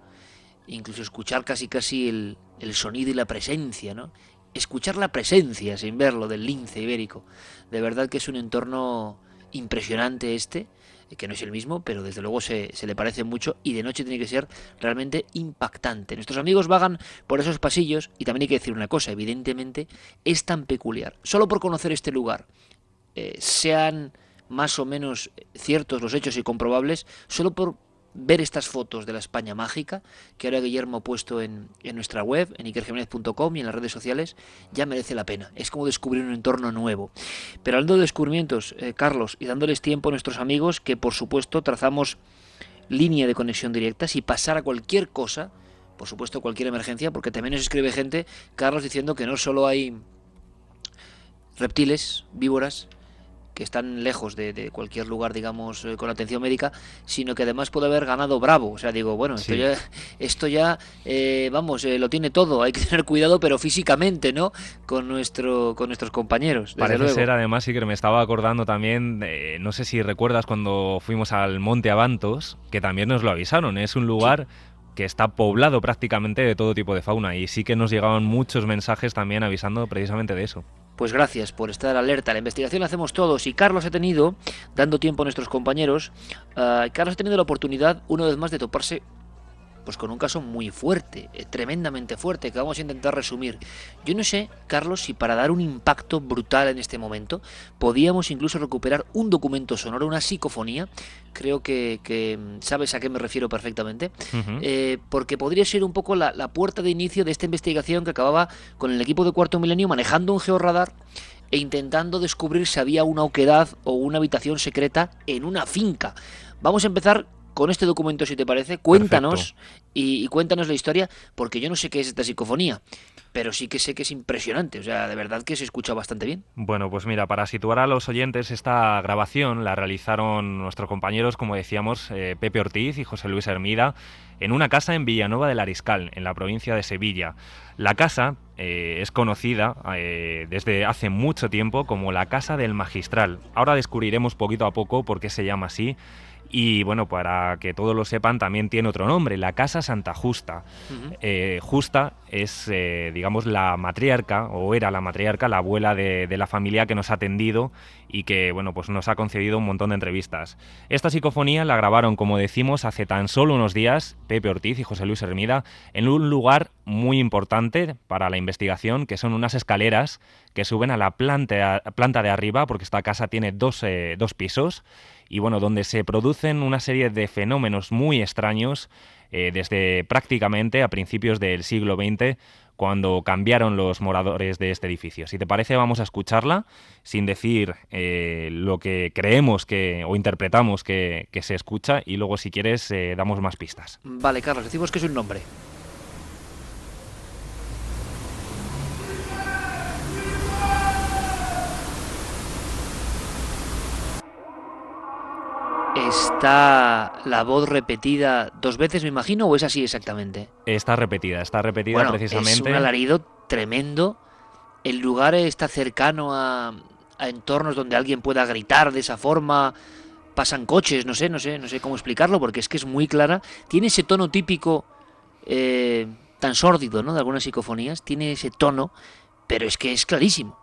incluso escuchar casi casi el, el sonido y la presencia, ¿no? Escuchar la presencia sin verlo del lince ibérico. De verdad que es un entorno impresionante este, que no es el mismo, pero desde luego se, se, le parece mucho y de noche tiene que ser realmente impactante. Nuestros amigos vagan por esos pasillos y también hay que decir una cosa, evidentemente es tan peculiar. Solo por conocer este lugar, eh, sean más o menos ciertos los hechos y comprobables, solo por ver estas fotos de la España mágica que ahora Guillermo ha puesto en, nuestra web, en ikerjiménez.com y en las redes sociales, ya merece la pena. Es como descubrir un entorno nuevo. Pero hablando de descubrimientos, eh, Carlos, y dándoles tiempo a nuestros amigos, que por supuesto trazamos línea de conexión directa, si pasara cualquier cosa, por supuesto cualquier emergencia, porque también nos escribe gente, Carlos, diciendo que no solo hay reptiles, víboras, que están lejos de, cualquier lugar, digamos, eh, con atención médica, sino que además puede haber ganado bravo. O sea, digo, bueno, esto ya, esto ya eh, vamos, eh, lo tiene todo. Hay que tener cuidado, pero físicamente, ¿no? Con nuestro, con nuestros compañeros. Parece ser, además, sí que me estaba acordando también, no sé si recuerdas cuando fuimos al Monte Avantos, que también nos lo avisaron. Es un lugar que está poblado prácticamente de todo tipo de fauna y sí que nos llegaban muchos mensajes también avisando precisamente de eso. Pues gracias por estar alerta. La investigación la hacemos todos y Carlos ha tenido, dando tiempo a nuestros compañeros, uh, Carlos ha tenido la oportunidad una vez más de toparse pues con un caso muy fuerte, eh, tremendamente fuerte, que vamos a intentar resumir. Yo no sé, Carlos, si para dar un impacto brutal en este momento, podíamos incluso recuperar un documento sonoro, una psicofonía, creo que, mm, sabes a qué me refiero perfectamente, eh, porque podría ser un poco la, la puerta de inicio de esta investigación que acababa con el equipo de Cuarto Milenio manejando un georradar e intentando descubrir si había una oquedad o una habitación secreta en una finca. Vamos a empezar con este documento, si te parece, cuéntanos y, cuéntanos la historia, porque yo no sé qué es esta psicofonía, pero sí que sé que es impresionante, o sea, de verdad que se escucha bastante bien. Bueno, pues mira, para situar a los oyentes, esta grabación la realizaron nuestros compañeros, como decíamos, eh, Pepe Ortiz y José Luis Hermida, en una casa en Villanueva del Ariscal, en la provincia de Sevilla. La casa eh, es conocida eh, desde hace mucho tiempo como la Casa del Magistral. Ahora descubriremos poquito a poco por qué se llama así Y bueno, para que todos lo sepan, también tiene otro nombre, la Casa Santa Justa. Eh, Justa es, eh, digamos, la matriarca, o era la matriarca, la abuela de, de, la familia que nos ha atendido y que, bueno, pues nos ha concedido un montón de entrevistas. Esta psicofonía la grabaron, como decimos, hace tan solo unos días, Pepe Ortiz y José Luis Hermida, en un lugar muy importante para la investigación, que son unas escaleras que suben a la planta, planta de arriba, porque esta casa tiene dos, eh, dos pisos, y bueno, donde se producen una serie de fenómenos muy extraños eh, desde prácticamente a principios del siglo XX, cuando cambiaron los moradores de este edificio. Si te parece, vamos a escucharla sin decir eh, lo que creemos que o interpretamos que, se escucha y luego, si quieres, eh, damos más pistas. Vale, Carlos, decimos que es un nombre. ¿Está la voz repetida dos veces, me imagino, o es así exactamente? Está repetida, está repetida bueno, precisamente. Es un alarido tremendo. El lugar está cercano a, a, entornos donde alguien pueda gritar de esa forma. Pasan coches, no sé, no sé, no sé cómo explicarlo, porque es que es muy clara. Tiene ese tono típico eh, tan sórdido, ¿no? De algunas psicofonías. Tiene ese tono, pero es que es clarísimo.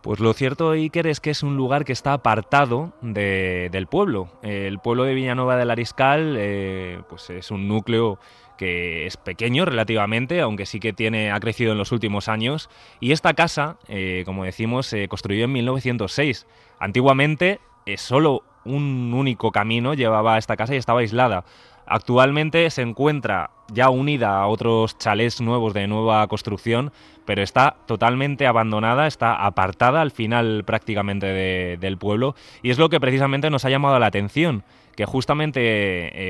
Pues lo cierto, Iker, es que es un lugar que está apartado de, del pueblo. El pueblo de Villanueva del Ariscal eh, pues es un núcleo que es pequeño relativamente, aunque sí que tiene, ha crecido en los últimos años. Y esta casa, eh, como decimos, se construyó en 1906. Antiguamente, eh, solo un único camino llevaba a esta casa y estaba aislada. Actualmente se encuentra ya unida a otros chalés nuevos de nueva construcción, pero está totalmente abandonada, está apartada al final prácticamente de, del pueblo y es lo que precisamente nos ha llamado la atención que justamente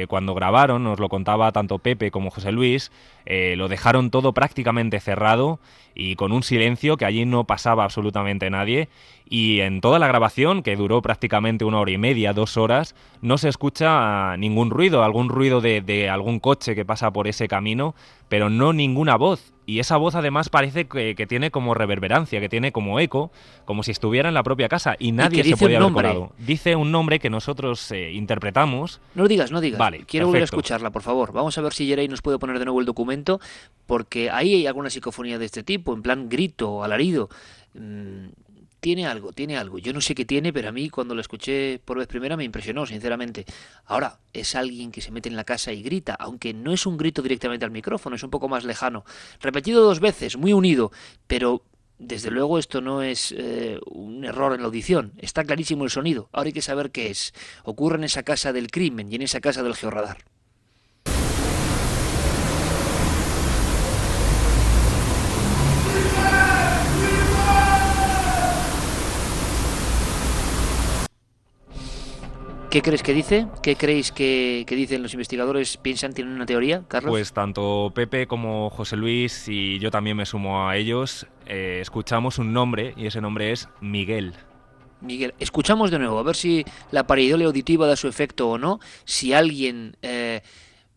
eh, cuando grabaron, nos lo contaba tanto Pepe como José Luis, eh, lo dejaron todo prácticamente cerrado y con un silencio que allí no pasaba absolutamente nadie y en toda la grabación, que duró prácticamente una hora y media, dos horas, no se escucha ningún ruido, algún ruido de, de algún coche que pasa por ese camino, pero no ninguna voz. Y esa voz además parece que, que, tiene como reverberancia, que tiene como eco, como si estuviera en la propia casa y nadie y se podía haber colado. Dice un nombre que nosotros eh, interpretamos. No lo digas, no digas. Vale, Quiero perfecto. volver a escucharla, por favor. Vamos a ver si Jerey nos puede poner de nuevo el documento, porque ahí hay alguna psicofonía de este tipo, en plan grito, alarido. Mm, tiene algo, tiene algo. Yo no sé qué tiene, pero a mí cuando lo escuché por vez primera me impresionó, sinceramente. Ahora, es alguien que se mete en la casa y grita, aunque no es un grito directamente al micrófono, es un poco más lejano. Repetido dos veces, muy unido, pero desde luego esto no es eh, un error en la audición, está clarísimo el sonido. Ahora hay que saber qué es. Ocurre en esa casa del crimen y en esa casa del georradar. ¿Qué crees que dice? ¿Qué creéis que, que, dicen los investigadores? ¿Piensan, tienen una teoría, Carlos? Pues tanto Pepe como José Luis y yo también me sumo a ellos, eh, escuchamos un nombre y ese nombre es Miguel. Miguel, escuchamos de nuevo, a ver si la pareidolia auditiva da su efecto o no, si alguien, eh,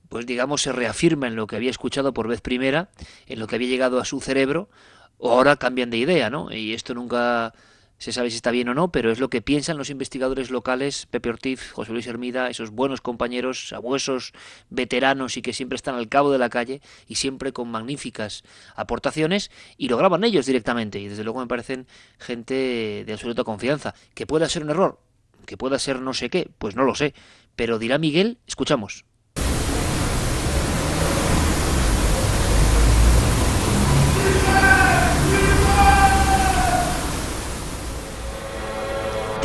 pues digamos, se reafirma en lo que había escuchado por vez primera, en lo que había llegado a su cerebro, o ahora cambian de idea, ¿no? Y esto nunca se sabe si está bien o no, pero es lo que piensan los investigadores locales, Pepe Ortiz, José Luis Hermida, esos buenos compañeros, sabuesos, veteranos y que siempre están al cabo de la calle y siempre con magníficas aportaciones y lo graban ellos directamente y desde luego me parecen gente de absoluta confianza. Que pueda ser un error, que pueda ser no sé qué, pues no lo sé, pero dirá Miguel, escuchamos.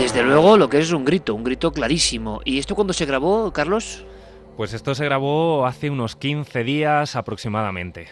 Desde luego lo que es un grito, un grito clarísimo. ¿Y esto cuándo se grabó, Carlos? Pues esto se grabó hace unos 15 días aproximadamente.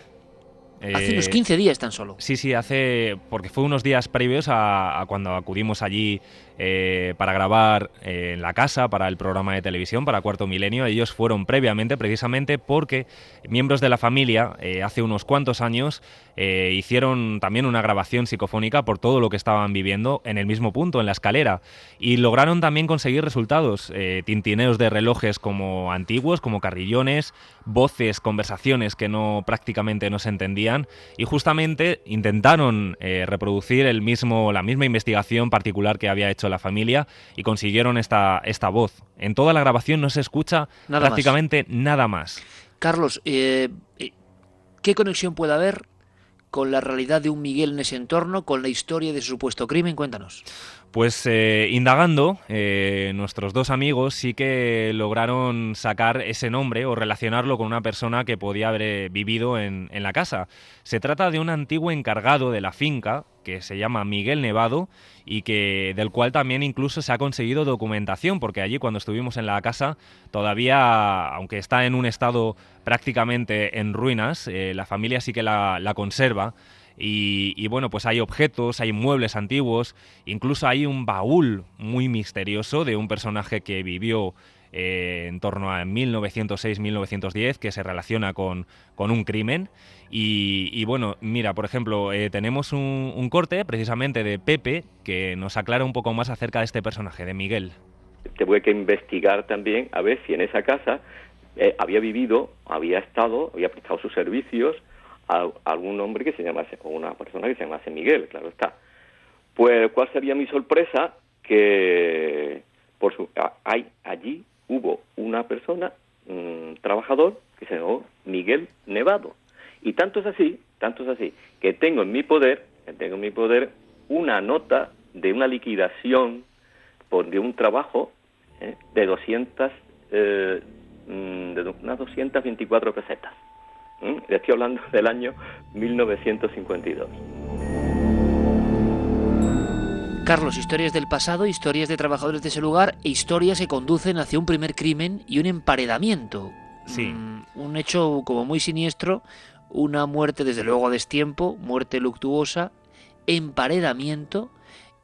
Hace eh, unos 15 días tan solo. Sí, sí, hace. porque fue unos días previos a, a cuando acudimos allí eh, para grabar eh, en la casa, para el programa de televisión, para Cuarto Milenio. Ellos fueron previamente, precisamente porque miembros de la familia, eh, hace unos cuantos años, eh, hicieron también una grabación psicofónica por todo lo que estaban viviendo en el mismo punto, en la escalera. Y lograron también conseguir resultados: eh, tintineos de relojes como antiguos, como carrillones, voces, conversaciones que no prácticamente no se entendían y justamente intentaron eh, reproducir el mismo, la misma investigación particular que había hecho mucho la familia y consiguieron esta, esta voz. En toda la grabación no se escucha Nada más. prácticamente nada más. Carlos, eh, eh, ¿qué conexión puede haber con la realidad de un Miguel en ese entorno, con la historia de su supuesto crimen? Cuéntanos. Pues eh, indagando, eh, nuestros dos amigos sí que lograron sacar ese nombre o relacionarlo con una persona que podía haber eh, vivido en, en la casa. Se trata de un antiguo encargado de la finca que se llama Miguel Nevado y que del cual también incluso se ha conseguido documentación porque allí cuando estuvimos en la casa todavía aunque está en un estado prácticamente en ruinas eh, la familia sí que la, la conserva y, y, bueno, pues hay objetos, hay muebles antiguos, incluso hay un baúl muy misterioso de un personaje que vivió eh, en torno a 1906-1910 que se relaciona con, con un crimen. Y, y, bueno, mira, por ejemplo, eh, tenemos un, un corte precisamente de Pepe que nos aclara un poco más acerca de este personaje, de Miguel. Tuve que investigar también a ver si en esa casa eh, había vivido, había estado, había prestado sus servicios a algún hombre que se llamase, o una persona que se llamase Miguel, claro está. Pues, ¿cuál sería mi sorpresa? Que por su, hay, allí hubo una persona, un trabajador, que se llamó Miguel Nevado. Y tanto es así, tanto es así, que tengo en mi poder, tengo en mi poder una nota de una liquidación por de un trabajo ¿eh? de 200, eh, de unas 224 pesetas. ¿Eh? Le estoy hablando del año 1952. Carlos, historias del pasado, historias de trabajadores de ese lugar e historias que conducen hacia un primer crimen y un emparedamiento. Sí. Mm, un hecho como muy siniestro, una muerte desde luego a destiempo, muerte luctuosa, emparedamiento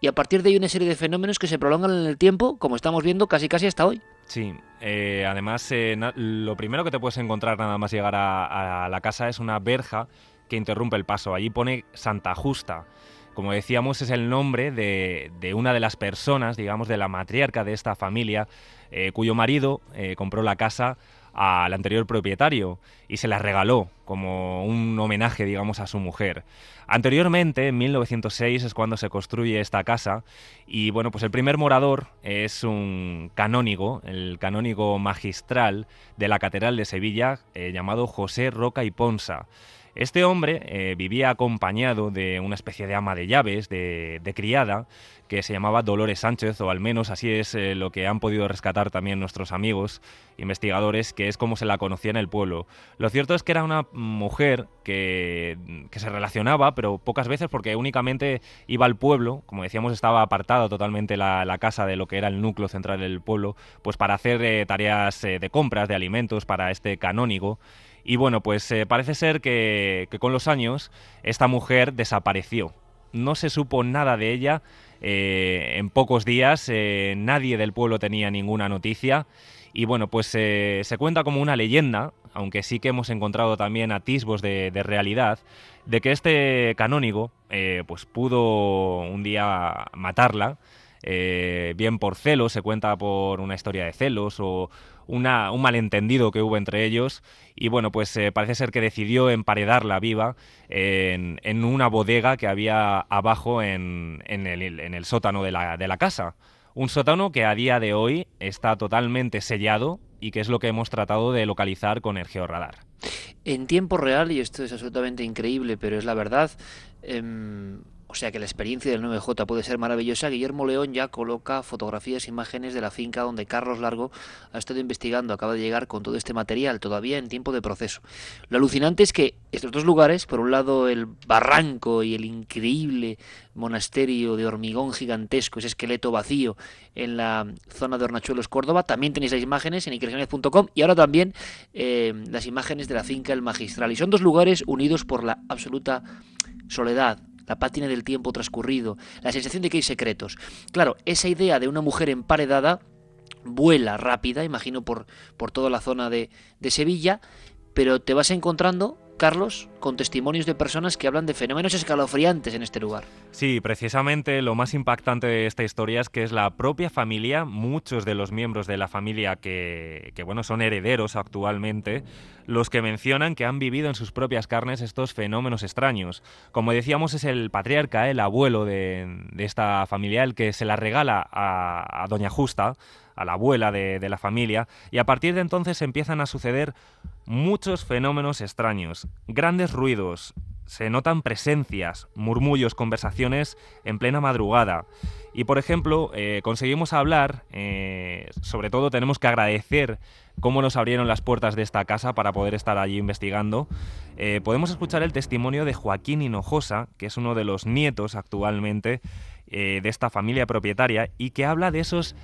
y a partir de ahí una serie de fenómenos que se prolongan en el tiempo, como estamos viendo casi casi hasta hoy. Sí, eh, además eh, lo primero que te puedes encontrar nada más llegar a, la casa es una verja que interrumpe el paso. Allí pone Santa Justa. Como decíamos, es el nombre de, de, una de las personas, digamos, de la matriarca de esta familia, eh, cuyo marido compró la casa al anterior propietario y se la regaló como un homenaje, digamos, a su mujer. Anteriormente, en 1906, es cuando se construye esta casa y, bueno, pues el primer morador es un canónigo, el canónigo magistral de la Catedral de Sevilla, eh, llamado José Roca y Ponsa. Este hombre eh, vivía acompañado de una especie de ama de llaves, de, criada, que se llamaba Dolores Sánchez, o al menos así es eh, lo que han podido rescatar también nuestros amigos investigadores, que es como se la conocía en el pueblo. Lo cierto es que era una mujer que, que se relacionaba, pero pocas veces porque únicamente iba al pueblo, como decíamos estaba apartada totalmente la, la casa de lo que era el núcleo central del pueblo, pues para hacer eh, tareas de compras de alimentos para este canónigo. Y bueno, pues eh, parece ser que, con los años esta mujer desapareció. No se supo nada de ella. Eh, en pocos días eh, nadie del pueblo tenía ninguna noticia. Y bueno, pues se cuenta como una leyenda, aunque sí que hemos encontrado también atisbos de, de realidad, de que este canónigo pues pudo un día matarla. Bien por celos, se cuenta por una historia de celos o, una, un malentendido que hubo entre ellos y bueno, pues eh, parece ser que decidió emparedarla viva en, una bodega que había abajo en, en, el, en el, sótano de la, de la casa. Un sótano que a día de hoy está totalmente sellado y que es lo que hemos tratado de localizar con el georradar. En tiempo real, y esto es absolutamente increíble, pero es la verdad, eh, o sea que la experiencia del 9J puede ser maravillosa. Guillermo León ya coloca fotografías, imágenes de la finca donde Carlos Largo ha estado investigando, acaba de llegar con todo este material, todavía en tiempo de proceso. Lo alucinante es que estos dos lugares, por un lado el barranco y el increíble monasterio de hormigón gigantesco, ese esqueleto vacío en la zona de Hornachuelos, Córdoba, también tenéis las imágenes en increíbles.com y ahora también eh, las imágenes de la finca El Magistral. Y son dos lugares unidos por la absoluta soledad, la pátina del tiempo transcurrido, la sensación de que hay secretos. Claro, esa idea de una mujer emparedada vuela rápida, imagino por, por toda la zona de, de Sevilla, pero te vas encontrando Carlos, con testimonios de personas que hablan de fenómenos escalofriantes en este lugar. Sí, precisamente lo más impactante de esta historia es que es la propia familia, muchos de los miembros de la familia que, que bueno, son herederos actualmente, los que mencionan que han vivido en sus propias carnes estos fenómenos extraños. Como decíamos, es el patriarca, el abuelo de, esta familia, el que se la regala a Doña Justa, a la abuela de, la familia, y a partir de entonces empiezan a suceder muchos fenómenos extraños, grandes ruidos, se notan presencias, murmullos, conversaciones en plena madrugada. Y por ejemplo, eh, conseguimos hablar, eh, sobre todo tenemos que agradecer cómo nos abrieron las puertas de esta casa para poder estar allí investigando. Eh, podemos escuchar el testimonio de Joaquín Hinojosa, que es uno de los nietos actualmente de esta familia propietaria, y que habla de esos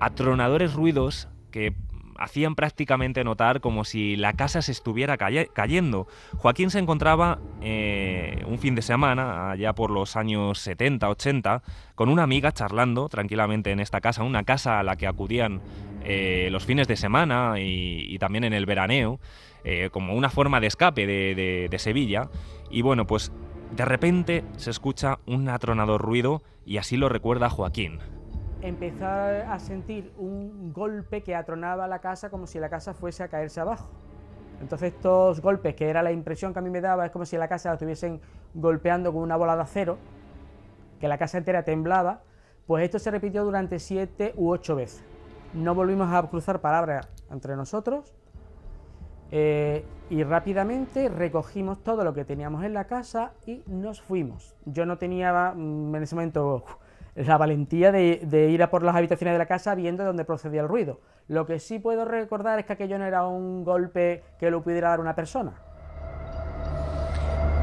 atronadores ruidos que hacían prácticamente notar como si la casa se estuviera cayendo. Joaquín se encontraba eh, un fin de semana, allá por los años 70, 80, con una amiga charlando tranquilamente en esta casa, una casa a la que acudían eh, los fines de semana y, también en el veraneo, eh, como una forma de escape de Sevilla. Y bueno, pues de repente se escucha un atronador ruido y así lo recuerda Joaquín empezar a sentir un golpe que atronaba la casa como si la casa fuese a caerse abajo. Entonces estos golpes, que era la impresión que a mí me daba, es como si la casa la estuviesen golpeando con una bola de acero, que la casa entera temblaba, pues esto se repitió durante siete u ocho veces. No volvimos a cruzar palabras entre nosotros eh, y rápidamente recogimos todo lo que teníamos en la casa y nos fuimos. Yo no tenía mm, en ese momento la valentía de, ir a por las habitaciones de la casa viendo de dónde procedía el ruido. Lo que sí puedo recordar es que aquello no era un golpe que lo pudiera dar una persona.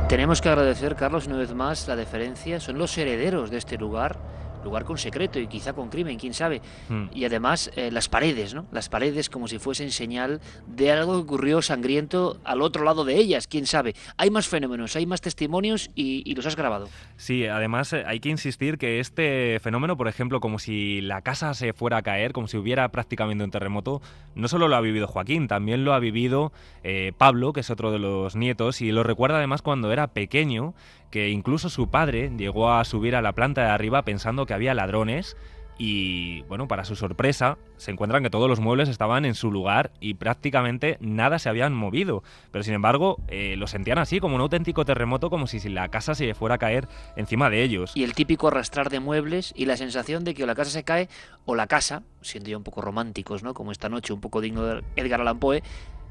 Tenemos que agradecer, Carlos, una vez más la deferencia. Son los herederos de este lugar lugar con secreto y quizá con crimen, quién sabe. Hmm. Y además eh, las paredes, ¿no? Las paredes como si fuesen señal de algo que ocurrió sangriento al otro lado de ellas, quién sabe. Hay más fenómenos, hay más testimonios y, los has grabado. Sí, además eh, hay que insistir que este fenómeno, por ejemplo, como si la casa se fuera a caer, como si hubiera prácticamente un terremoto, no solo lo ha vivido Joaquín, también lo ha vivido eh, Pablo, que es otro de los nietos, y lo recuerda además cuando era pequeño que incluso su padre llegó a subir a la planta de arriba pensando que había ladrones y bueno, para su sorpresa, se encuentran que todos los muebles estaban en su lugar y prácticamente nada se habían movido. Pero sin embargo, eh, lo sentían así, como un auténtico terremoto, como si la casa se fuera a caer encima de ellos. Y el típico arrastrar de muebles y la sensación de que o la casa se cae o la casa, siendo ya un poco románticos, ¿no? Como esta noche, un poco digno de Edgar Allan Poe,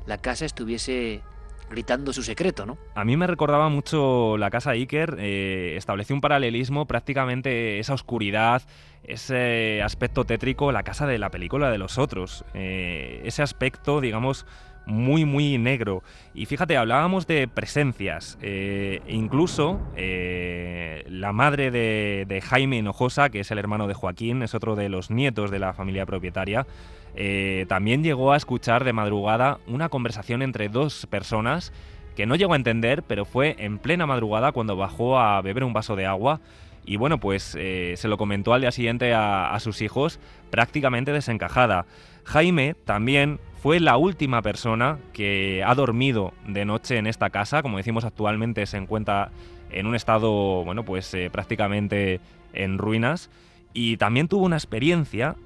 la casa estuviese gritando su secreto, ¿no? A mí me recordaba mucho la casa Iker, eh, estableció un paralelismo, prácticamente esa oscuridad, ese aspecto tétrico, la casa de la película de los otros, eh, ese aspecto, digamos, muy, muy negro. Y fíjate, hablábamos de presencias. Eh, incluso la madre de, de, Jaime Hinojosa, que es el hermano de Joaquín, es otro de los nietos de la familia propietaria, eh, también llegó a escuchar de madrugada una conversación entre dos personas que no llegó a entender, pero fue en plena madrugada cuando bajó a beber un vaso de agua y bueno, pues eh, se lo comentó al día siguiente a, sus hijos prácticamente desencajada. Jaime también fue la última persona que ha dormido de noche en esta casa, como decimos actualmente se encuentra en un estado, bueno, pues eh, prácticamente en ruinas, y también tuvo una experiencia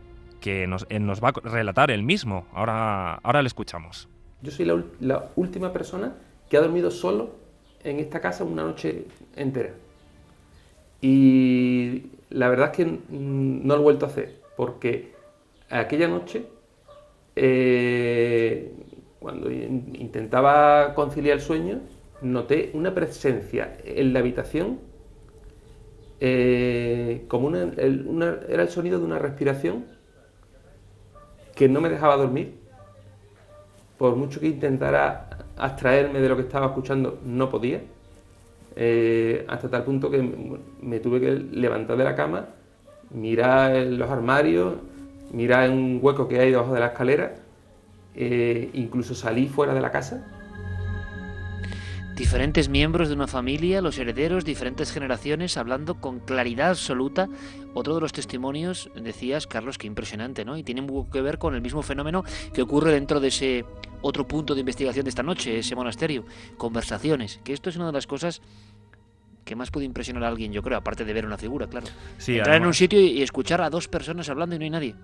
que nos, va a relatar él mismo. Ahora, ahora le escuchamos. Yo soy la, última persona que ha dormido solo en esta casa una noche entera. Y la verdad es que no lo he vuelto a hacer, porque aquella noche, eh, cuando intentaba conciliar el sueño, noté una presencia en la habitación, eh, como una, era el sonido de una respiración que no me dejaba dormir. Por mucho que intentara abstraerme de lo que estaba escuchando, no podía. Eh, hasta tal punto que me tuve que levantar de la cama, mirar en los armarios, mirar en un hueco que hay debajo de la escalera, eh, incluso salí fuera de la casa diferentes miembros de una familia, los herederos, diferentes generaciones, hablando con claridad absoluta. Otro de los testimonios, decías, Carlos, que impresionante, ¿no? Y tiene mucho que ver con el mismo fenómeno que ocurre dentro de ese otro punto de investigación de esta noche, ese monasterio. Conversaciones, que esto es una de las cosas que más puede impresionar a alguien, yo creo, aparte de ver una figura, claro. Sí, Entrar en un sitio y escuchar a dos personas hablando y no hay nadie.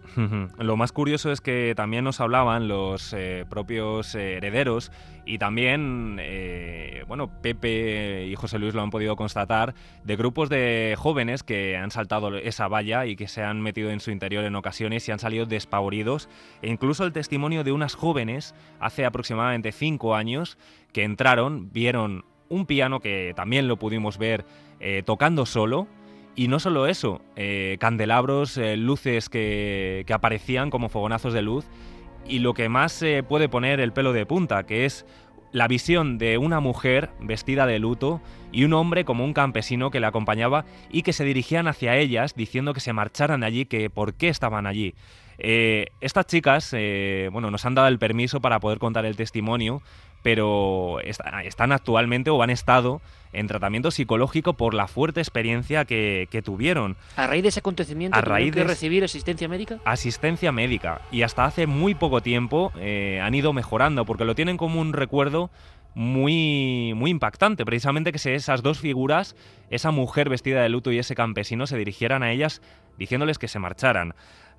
Lo más curioso es que también nos hablaban los eh, propios eh, herederos y también, eh, bueno, Pepe y José Luis lo han podido constatar, de grupos de jóvenes que han saltado esa valla y que se han metido en su interior en ocasiones y han salido despavoridos. E incluso el testimonio de unas jóvenes hace aproximadamente cinco años que entraron, vieron un piano que también lo pudimos ver eh, tocando solo. Y no solo eso, eh, candelabros, eh, luces que, que aparecían como fogonazos de luz. Y lo que más se puede poner el pelo de punta, que es la visión de una mujer vestida de luto y un hombre como un campesino que le acompañaba y que se dirigían hacia ellas diciendo que se marcharan de allí, que por qué estaban allí. Estas chicas, bueno, nos han dado el permiso para poder contar el testimonio, pero est- están actualmente o han estado en tratamiento psicológico por la fuerte experiencia que, que tuvieron. A raíz de ese acontecimiento, A ¿tuvieron raíz de- recibir asistencia médica? Asistencia médica. Y hasta hace muy poco tiempo eh, han ido mejorando, porque lo tienen como un recuerdo muy, muy impactante, precisamente que esas dos figuras, esa mujer vestida de luto y ese campesino, se dirigieran a ellas diciéndoles que se marcharan.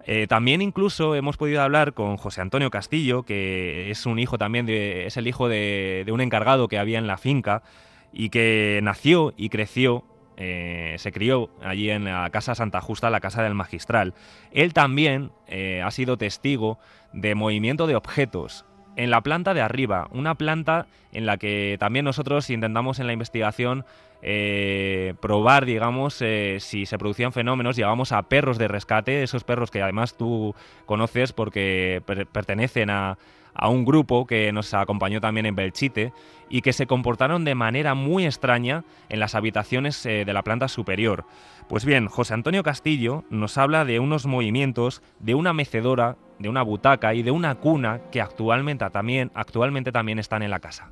Eh, también incluso hemos podido hablar con José Antonio Castillo, que es un hijo también de, es el hijo de, un encargado que había en la finca y que nació y creció, eh, se crió allí en la casa Santa Justa, la casa del magistral. Él también eh, ha sido testigo de movimiento de objetos en la planta de arriba, una planta en la que también nosotros intentamos en la investigación eh, probar, digamos, eh, si se producían fenómenos. Llevamos a perros de rescate, esos perros que además tú conoces porque per- pertenecen a, a un grupo que nos acompañó también en Belchite y que se comportaron de manera muy extraña en las habitaciones eh, de la planta superior. Pues bien, José Antonio Castillo nos habla de unos movimientos, de una mecedora, de una butaca y de una cuna que actualmente también, actualmente también están en la casa.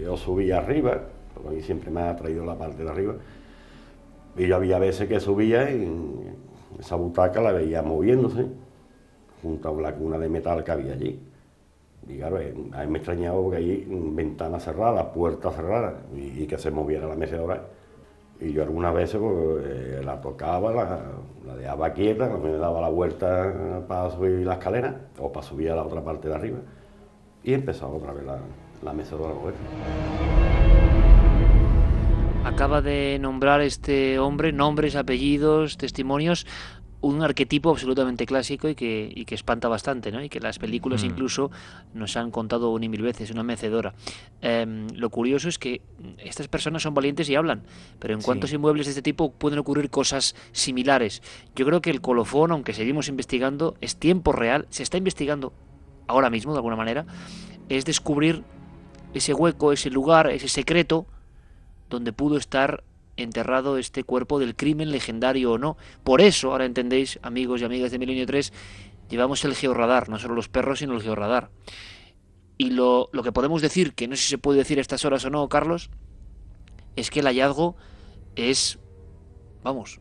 Yo subía arriba, a siempre me ha traído la parte de arriba, y yo había veces que subía y esa butaca la veía moviéndose, junto a la cuna de metal que había allí. Y claro, eh, a mí me extrañaba porque allí ventanas cerradas, puertas cerradas, y, que se moviera la mecedora. Y yo algunas veces pues, eh, la tocaba, la, la dejaba quieta, me daba la vuelta para subir la escalera o para subir a la otra parte de arriba. Y empezaba otra vez la, la. Acaba de nombrar este hombre nombres, apellidos, testimonios, un arquetipo absolutamente clásico y que, y que espanta bastante, ¿no? Y que las películas Mm. incluso nos han contado una y mil veces, una mecedora. Em, lo curioso es que estas personas son valientes y hablan, pero en Sí. cuantos inmuebles de este tipo pueden ocurrir cosas similares. Yo creo que el colofón, aunque seguimos investigando, es tiempo real, se está investigando ahora mismo de alguna manera, es descubrir ese hueco, ese lugar, ese secreto donde pudo estar enterrado este cuerpo del crimen legendario o no. Por eso, ahora entendéis, amigos y amigas de Milenio 3, llevamos el georradar, no solo los perros, sino el georradar. Y lo, lo que podemos decir, que no sé si se puede decir a estas horas o no, Carlos, es que el hallazgo es, vamos,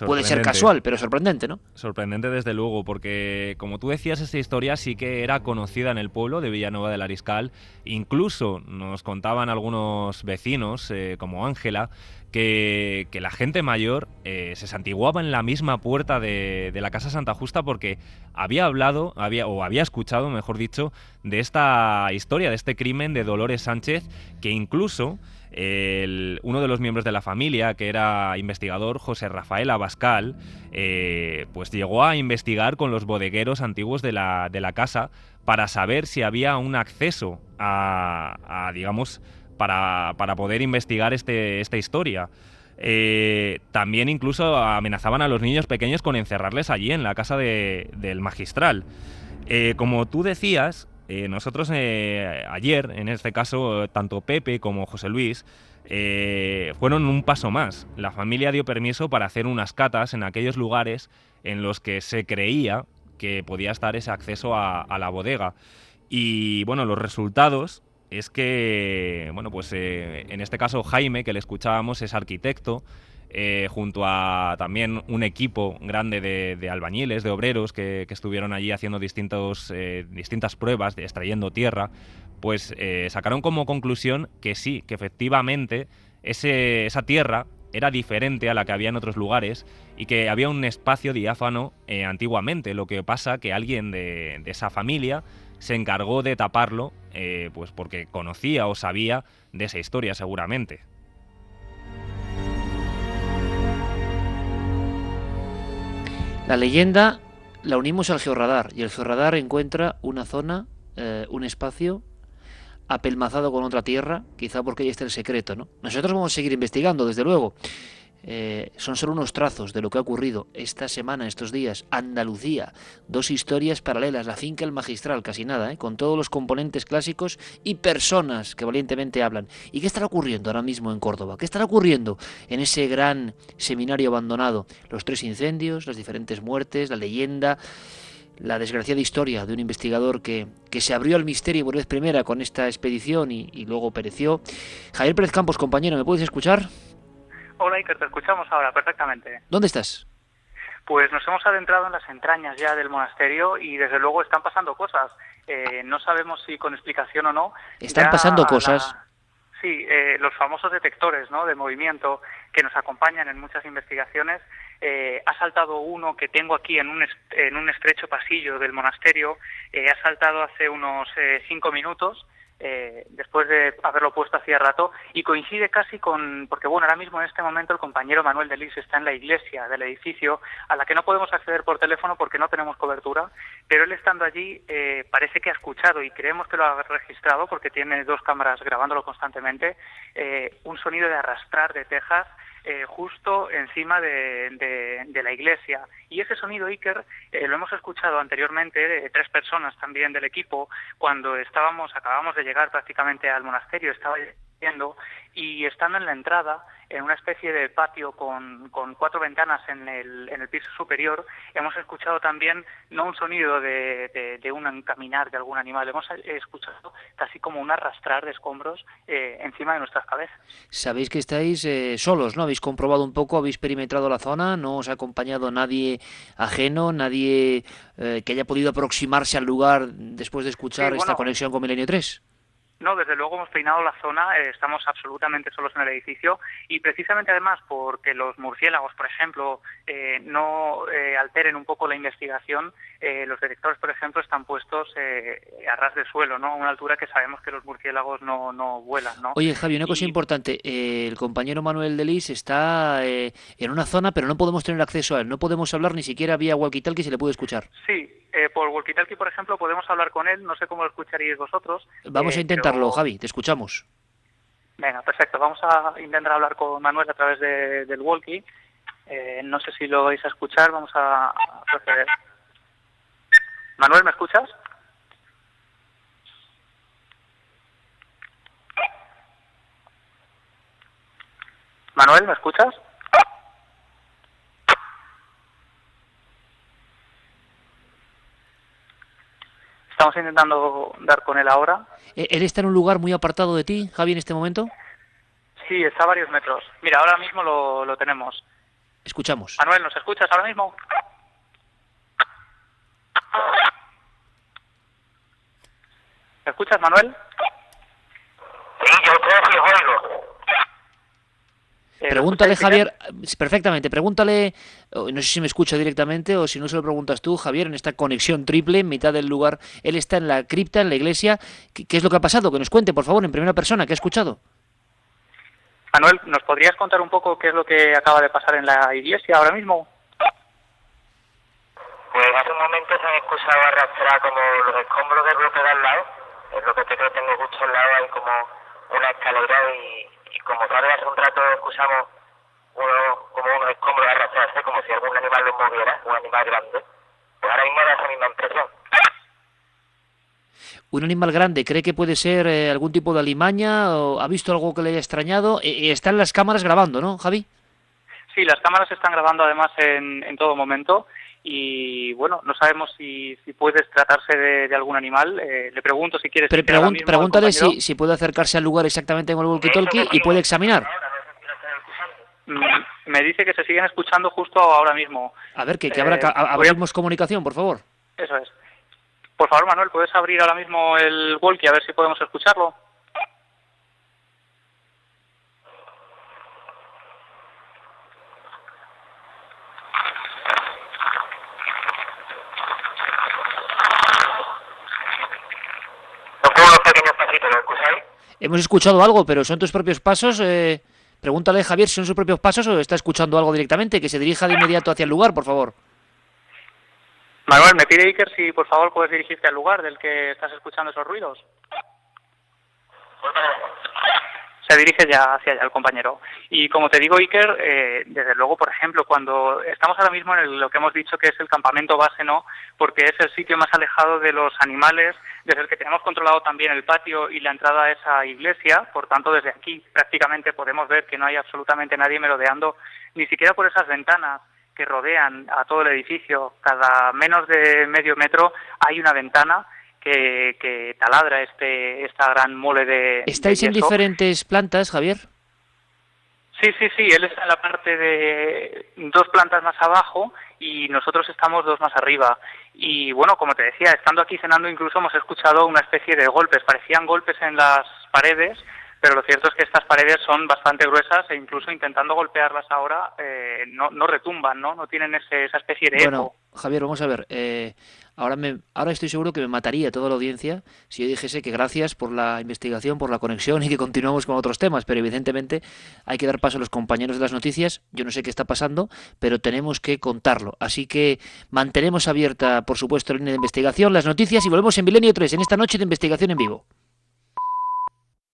puede ser casual, pero sorprendente, ¿no? Sorprendente desde luego, porque como tú decías, esta historia sí que era conocida en el pueblo de Villanueva del Ariscal. Incluso nos contaban algunos vecinos, eh, como Ángela, que, que la gente mayor eh, se santiguaba en la misma puerta de, de la Casa Santa Justa porque había hablado, había, o había escuchado, mejor dicho, de esta historia, de este crimen de Dolores Sánchez, que incluso uno de los miembros de la familia, que era investigador, José Rafael Abascal, eh, pues llegó a investigar con los bodegueros antiguos de la, de la casa para saber si había un acceso a, a, digamos, para, para poder investigar este, esta historia. Eh, también incluso amenazaban a los niños pequeños con encerrarles allí en la casa de- del magistral. Eh, como tú decías, eh, nosotros eh, ayer, en este caso, tanto Pepe como José Luis, eh, fueron un paso más. La familia dio permiso para hacer unas catas en aquellos lugares en los que se creía que podía estar ese acceso a, a la bodega. Y bueno, los resultados es que, bueno, pues en este caso Jaime, que le escuchábamos, es arquitecto, eh, junto a también un equipo grande de, albañiles, de obreros que, estuvieron allí haciendo distintos, eh, distintas pruebas, de extrayendo tierra, pues eh, sacaron como conclusión que sí, que efectivamente ese, esa tierra era diferente a la que había en otros lugares y que había un espacio diáfano antiguamente. Lo que pasa que alguien de, esa familia se encargó de taparlo, pues porque conocía o sabía de esa historia seguramente. La leyenda la unimos al georradar y el georradar encuentra una zona, eh, un espacio apelmazado con otra tierra, quizá porque ahí está el secreto, ¿no? Nosotros vamos a seguir investigando, desde luego. Eh, son solo unos trazos de lo que ha ocurrido esta semana, estos días. Andalucía, dos historias paralelas, la finca El Magistral, casi nada, ¿eh? con todos los componentes clásicos y personas que valientemente hablan. ¿Y qué estará ocurriendo ahora mismo en Córdoba? ¿Qué estará ocurriendo en ese gran seminario abandonado? Los tres incendios, las diferentes muertes, la leyenda la desgraciada historia de un investigador que, que, se abrió al misterio por vez primera con esta expedición y, y luego pereció. Javier Pérez Campos, compañero, ¿me puedes escuchar? Hola Iker, te escuchamos ahora perfectamente. ¿Dónde estás? Pues nos hemos adentrado en las entrañas ya del monasterio y desde luego están pasando cosas. Eh, no sabemos si con explicación o no. Están pasando cosas. Sí, eh, los famosos detectores ¿no? de movimiento que nos acompañan en muchas investigaciones. Eh, ha saltado uno que tengo aquí en un, en un estrecho pasillo del monasterio. ha saltado hace unos cinco minutos eh, después de haberlo puesto hacía rato, y coincide casi con, porque bueno, ahora mismo en este momento el compañero Manuel de Lis está en la iglesia del edificio, a la que no podemos acceder por teléfono porque no tenemos cobertura, pero él estando allí eh, parece que ha escuchado y creemos que lo ha registrado porque tiene dos cámaras grabándolo constantemente, eh, un sonido de arrastrar de tejas eh, justo encima de, la iglesia. Y ese sonido Iker eh, lo hemos escuchado anteriormente de tres personas también del equipo cuando estábamos, acabamos de llegar prácticamente al monasterio, estaba y estando en la entrada, en una especie de patio con, con cuatro ventanas en el, en el, piso superior, hemos escuchado también no un sonido de, de, un caminar de algún animal, hemos escuchado casi como un arrastrar de escombros eh, encima de nuestras cabezas. Sabéis que estáis eh, solos, ¿no? Habéis comprobado un poco, habéis perimetrado la zona, no os ha acompañado nadie ajeno, nadie eh, que haya podido aproximarse al lugar después de escuchar esta conexión con Milenio 3. No, desde luego hemos peinado la zona, eh, estamos absolutamente solos en el edificio y precisamente además porque los murciélagos, por ejemplo, eh, no eh, alteren un poco la investigación, los detectores, por ejemplo, están puestos a ras de suelo, ¿no? A una altura que sabemos que los murciélagos no, no vuelan, ¿no? Oye, Javi, una cosa importante, el compañero Manuel Delis está en una zona, pero no podemos tener acceso a él, no podemos hablar ni siquiera vía walkie-talkie se le puede escuchar. Sí, por walkie-talkie, por ejemplo, podemos hablar con él, no sé cómo lo escucharíais vosotros. Vamos a intentar Javi, te escuchamos. Venga, perfecto. Vamos a intentar hablar con Manuel a través del walkie. Eh, no sé si lo vais a escuchar, vamos a proceder. Manuel, ¿me escuchas? Manuel, ¿me escuchas? Estamos intentando dar con él ahora. Eh, ¿Él está en un lugar muy apartado de ti, Javi, en este momento? Sí, está a varios metros. Mira, ahora mismo lo, lo tenemos. Escuchamos. Manuel, ¿nos escuchas ahora mismo? ¿Me escuchas, Manuel? Sí, yo creo que oigo. Eh, pregúntale, Javier, perfectamente, pregúntale, no sé si me escucha directamente o si no se lo preguntas tú, Javier, en esta conexión triple en mitad del lugar. Él está en la cripta, en la iglesia. ¿Qué, es lo que ha pasado? Que nos cuente, por favor, en primera persona, ¿qué ha escuchado? Manuel, ¿nos podrías contar un poco qué es lo que acaba de pasar en la iglesia ahora mismo? Pues hace un momento se han escuchado arrastrar como los escombros del bloque de al lado. Es lo que te creo tengo justo al lado, hay como una escalera y y como tal hace un rato escuchamos uno, como unos escombros arrastrarse como si algún animal los moviera, un animal grande, pues ahora mismo da esa misma impresión. ¿Un animal grande cree que puede ser eh, algún tipo de alimaña o ha visto algo que le haya extrañado? Eh, eh, están las cámaras grabando, ¿no, Javi? Sí, las cámaras están grabando además en, en todo momento y bueno, no sabemos si, si puede tratarse de, algún animal. Eh, le pregunto si quieres... Pero pregúntale si, si puede acercarse al lugar exactamente con el walkie-talkie y puede examinar. mm, me dice que se siguen escuchando justo ahora mismo. A ver, que, que Eh, a- abrimos comunicación, por favor. Eso es. Por favor, Manuel, ¿puedes abrir ahora mismo el walkie a ver si podemos escucharlo? Hemos escuchado algo, pero ¿son tus propios pasos? Eh, pregúntale, Javier, si son sus propios pasos o está escuchando algo directamente. Que se dirija de inmediato hacia el lugar, por favor. Manuel, me pide Iker si por favor puedes dirigirte al lugar del que estás escuchando esos ruidos. Se dirige ya hacia allá el compañero. Y como te digo, Iker, eh, desde luego, por ejemplo, cuando estamos ahora mismo en el- lo que hemos dicho que es el campamento base, ¿no? Porque es el sitio más alejado de los animales, desde el que tenemos controlado también el patio y la entrada a esa iglesia. Por tanto, desde aquí prácticamente podemos ver que no hay absolutamente nadie merodeando, ni siquiera por esas ventanas que rodean a todo el edificio. Cada menos de medio metro hay una ventana que, que taladra este esta gran mole de. ¿Estáis de en diferentes plantas, Javier? Sí, sí, sí, él está en la parte de dos plantas más abajo y nosotros estamos dos más arriba. Y bueno, como te decía, estando aquí cenando incluso hemos escuchado una especie de golpes, parecían golpes en las paredes, pero lo cierto es que estas paredes son bastante gruesas e incluso intentando golpearlas ahora eh, no, no retumban, ¿no? No tienen ese, esa especie de Bueno, eco. Javier, vamos a ver. eh, ahora, me, ahora estoy seguro que me mataría toda la audiencia si yo dijese que gracias por la investigación, por la conexión y que continuamos con otros temas, pero evidentemente hay que dar paso a los compañeros de las noticias. Yo no sé qué está pasando, pero tenemos que contarlo. Así que mantenemos abierta, por supuesto, la línea de investigación, las noticias y volvemos en Milenio 3 en esta noche de investigación en vivo.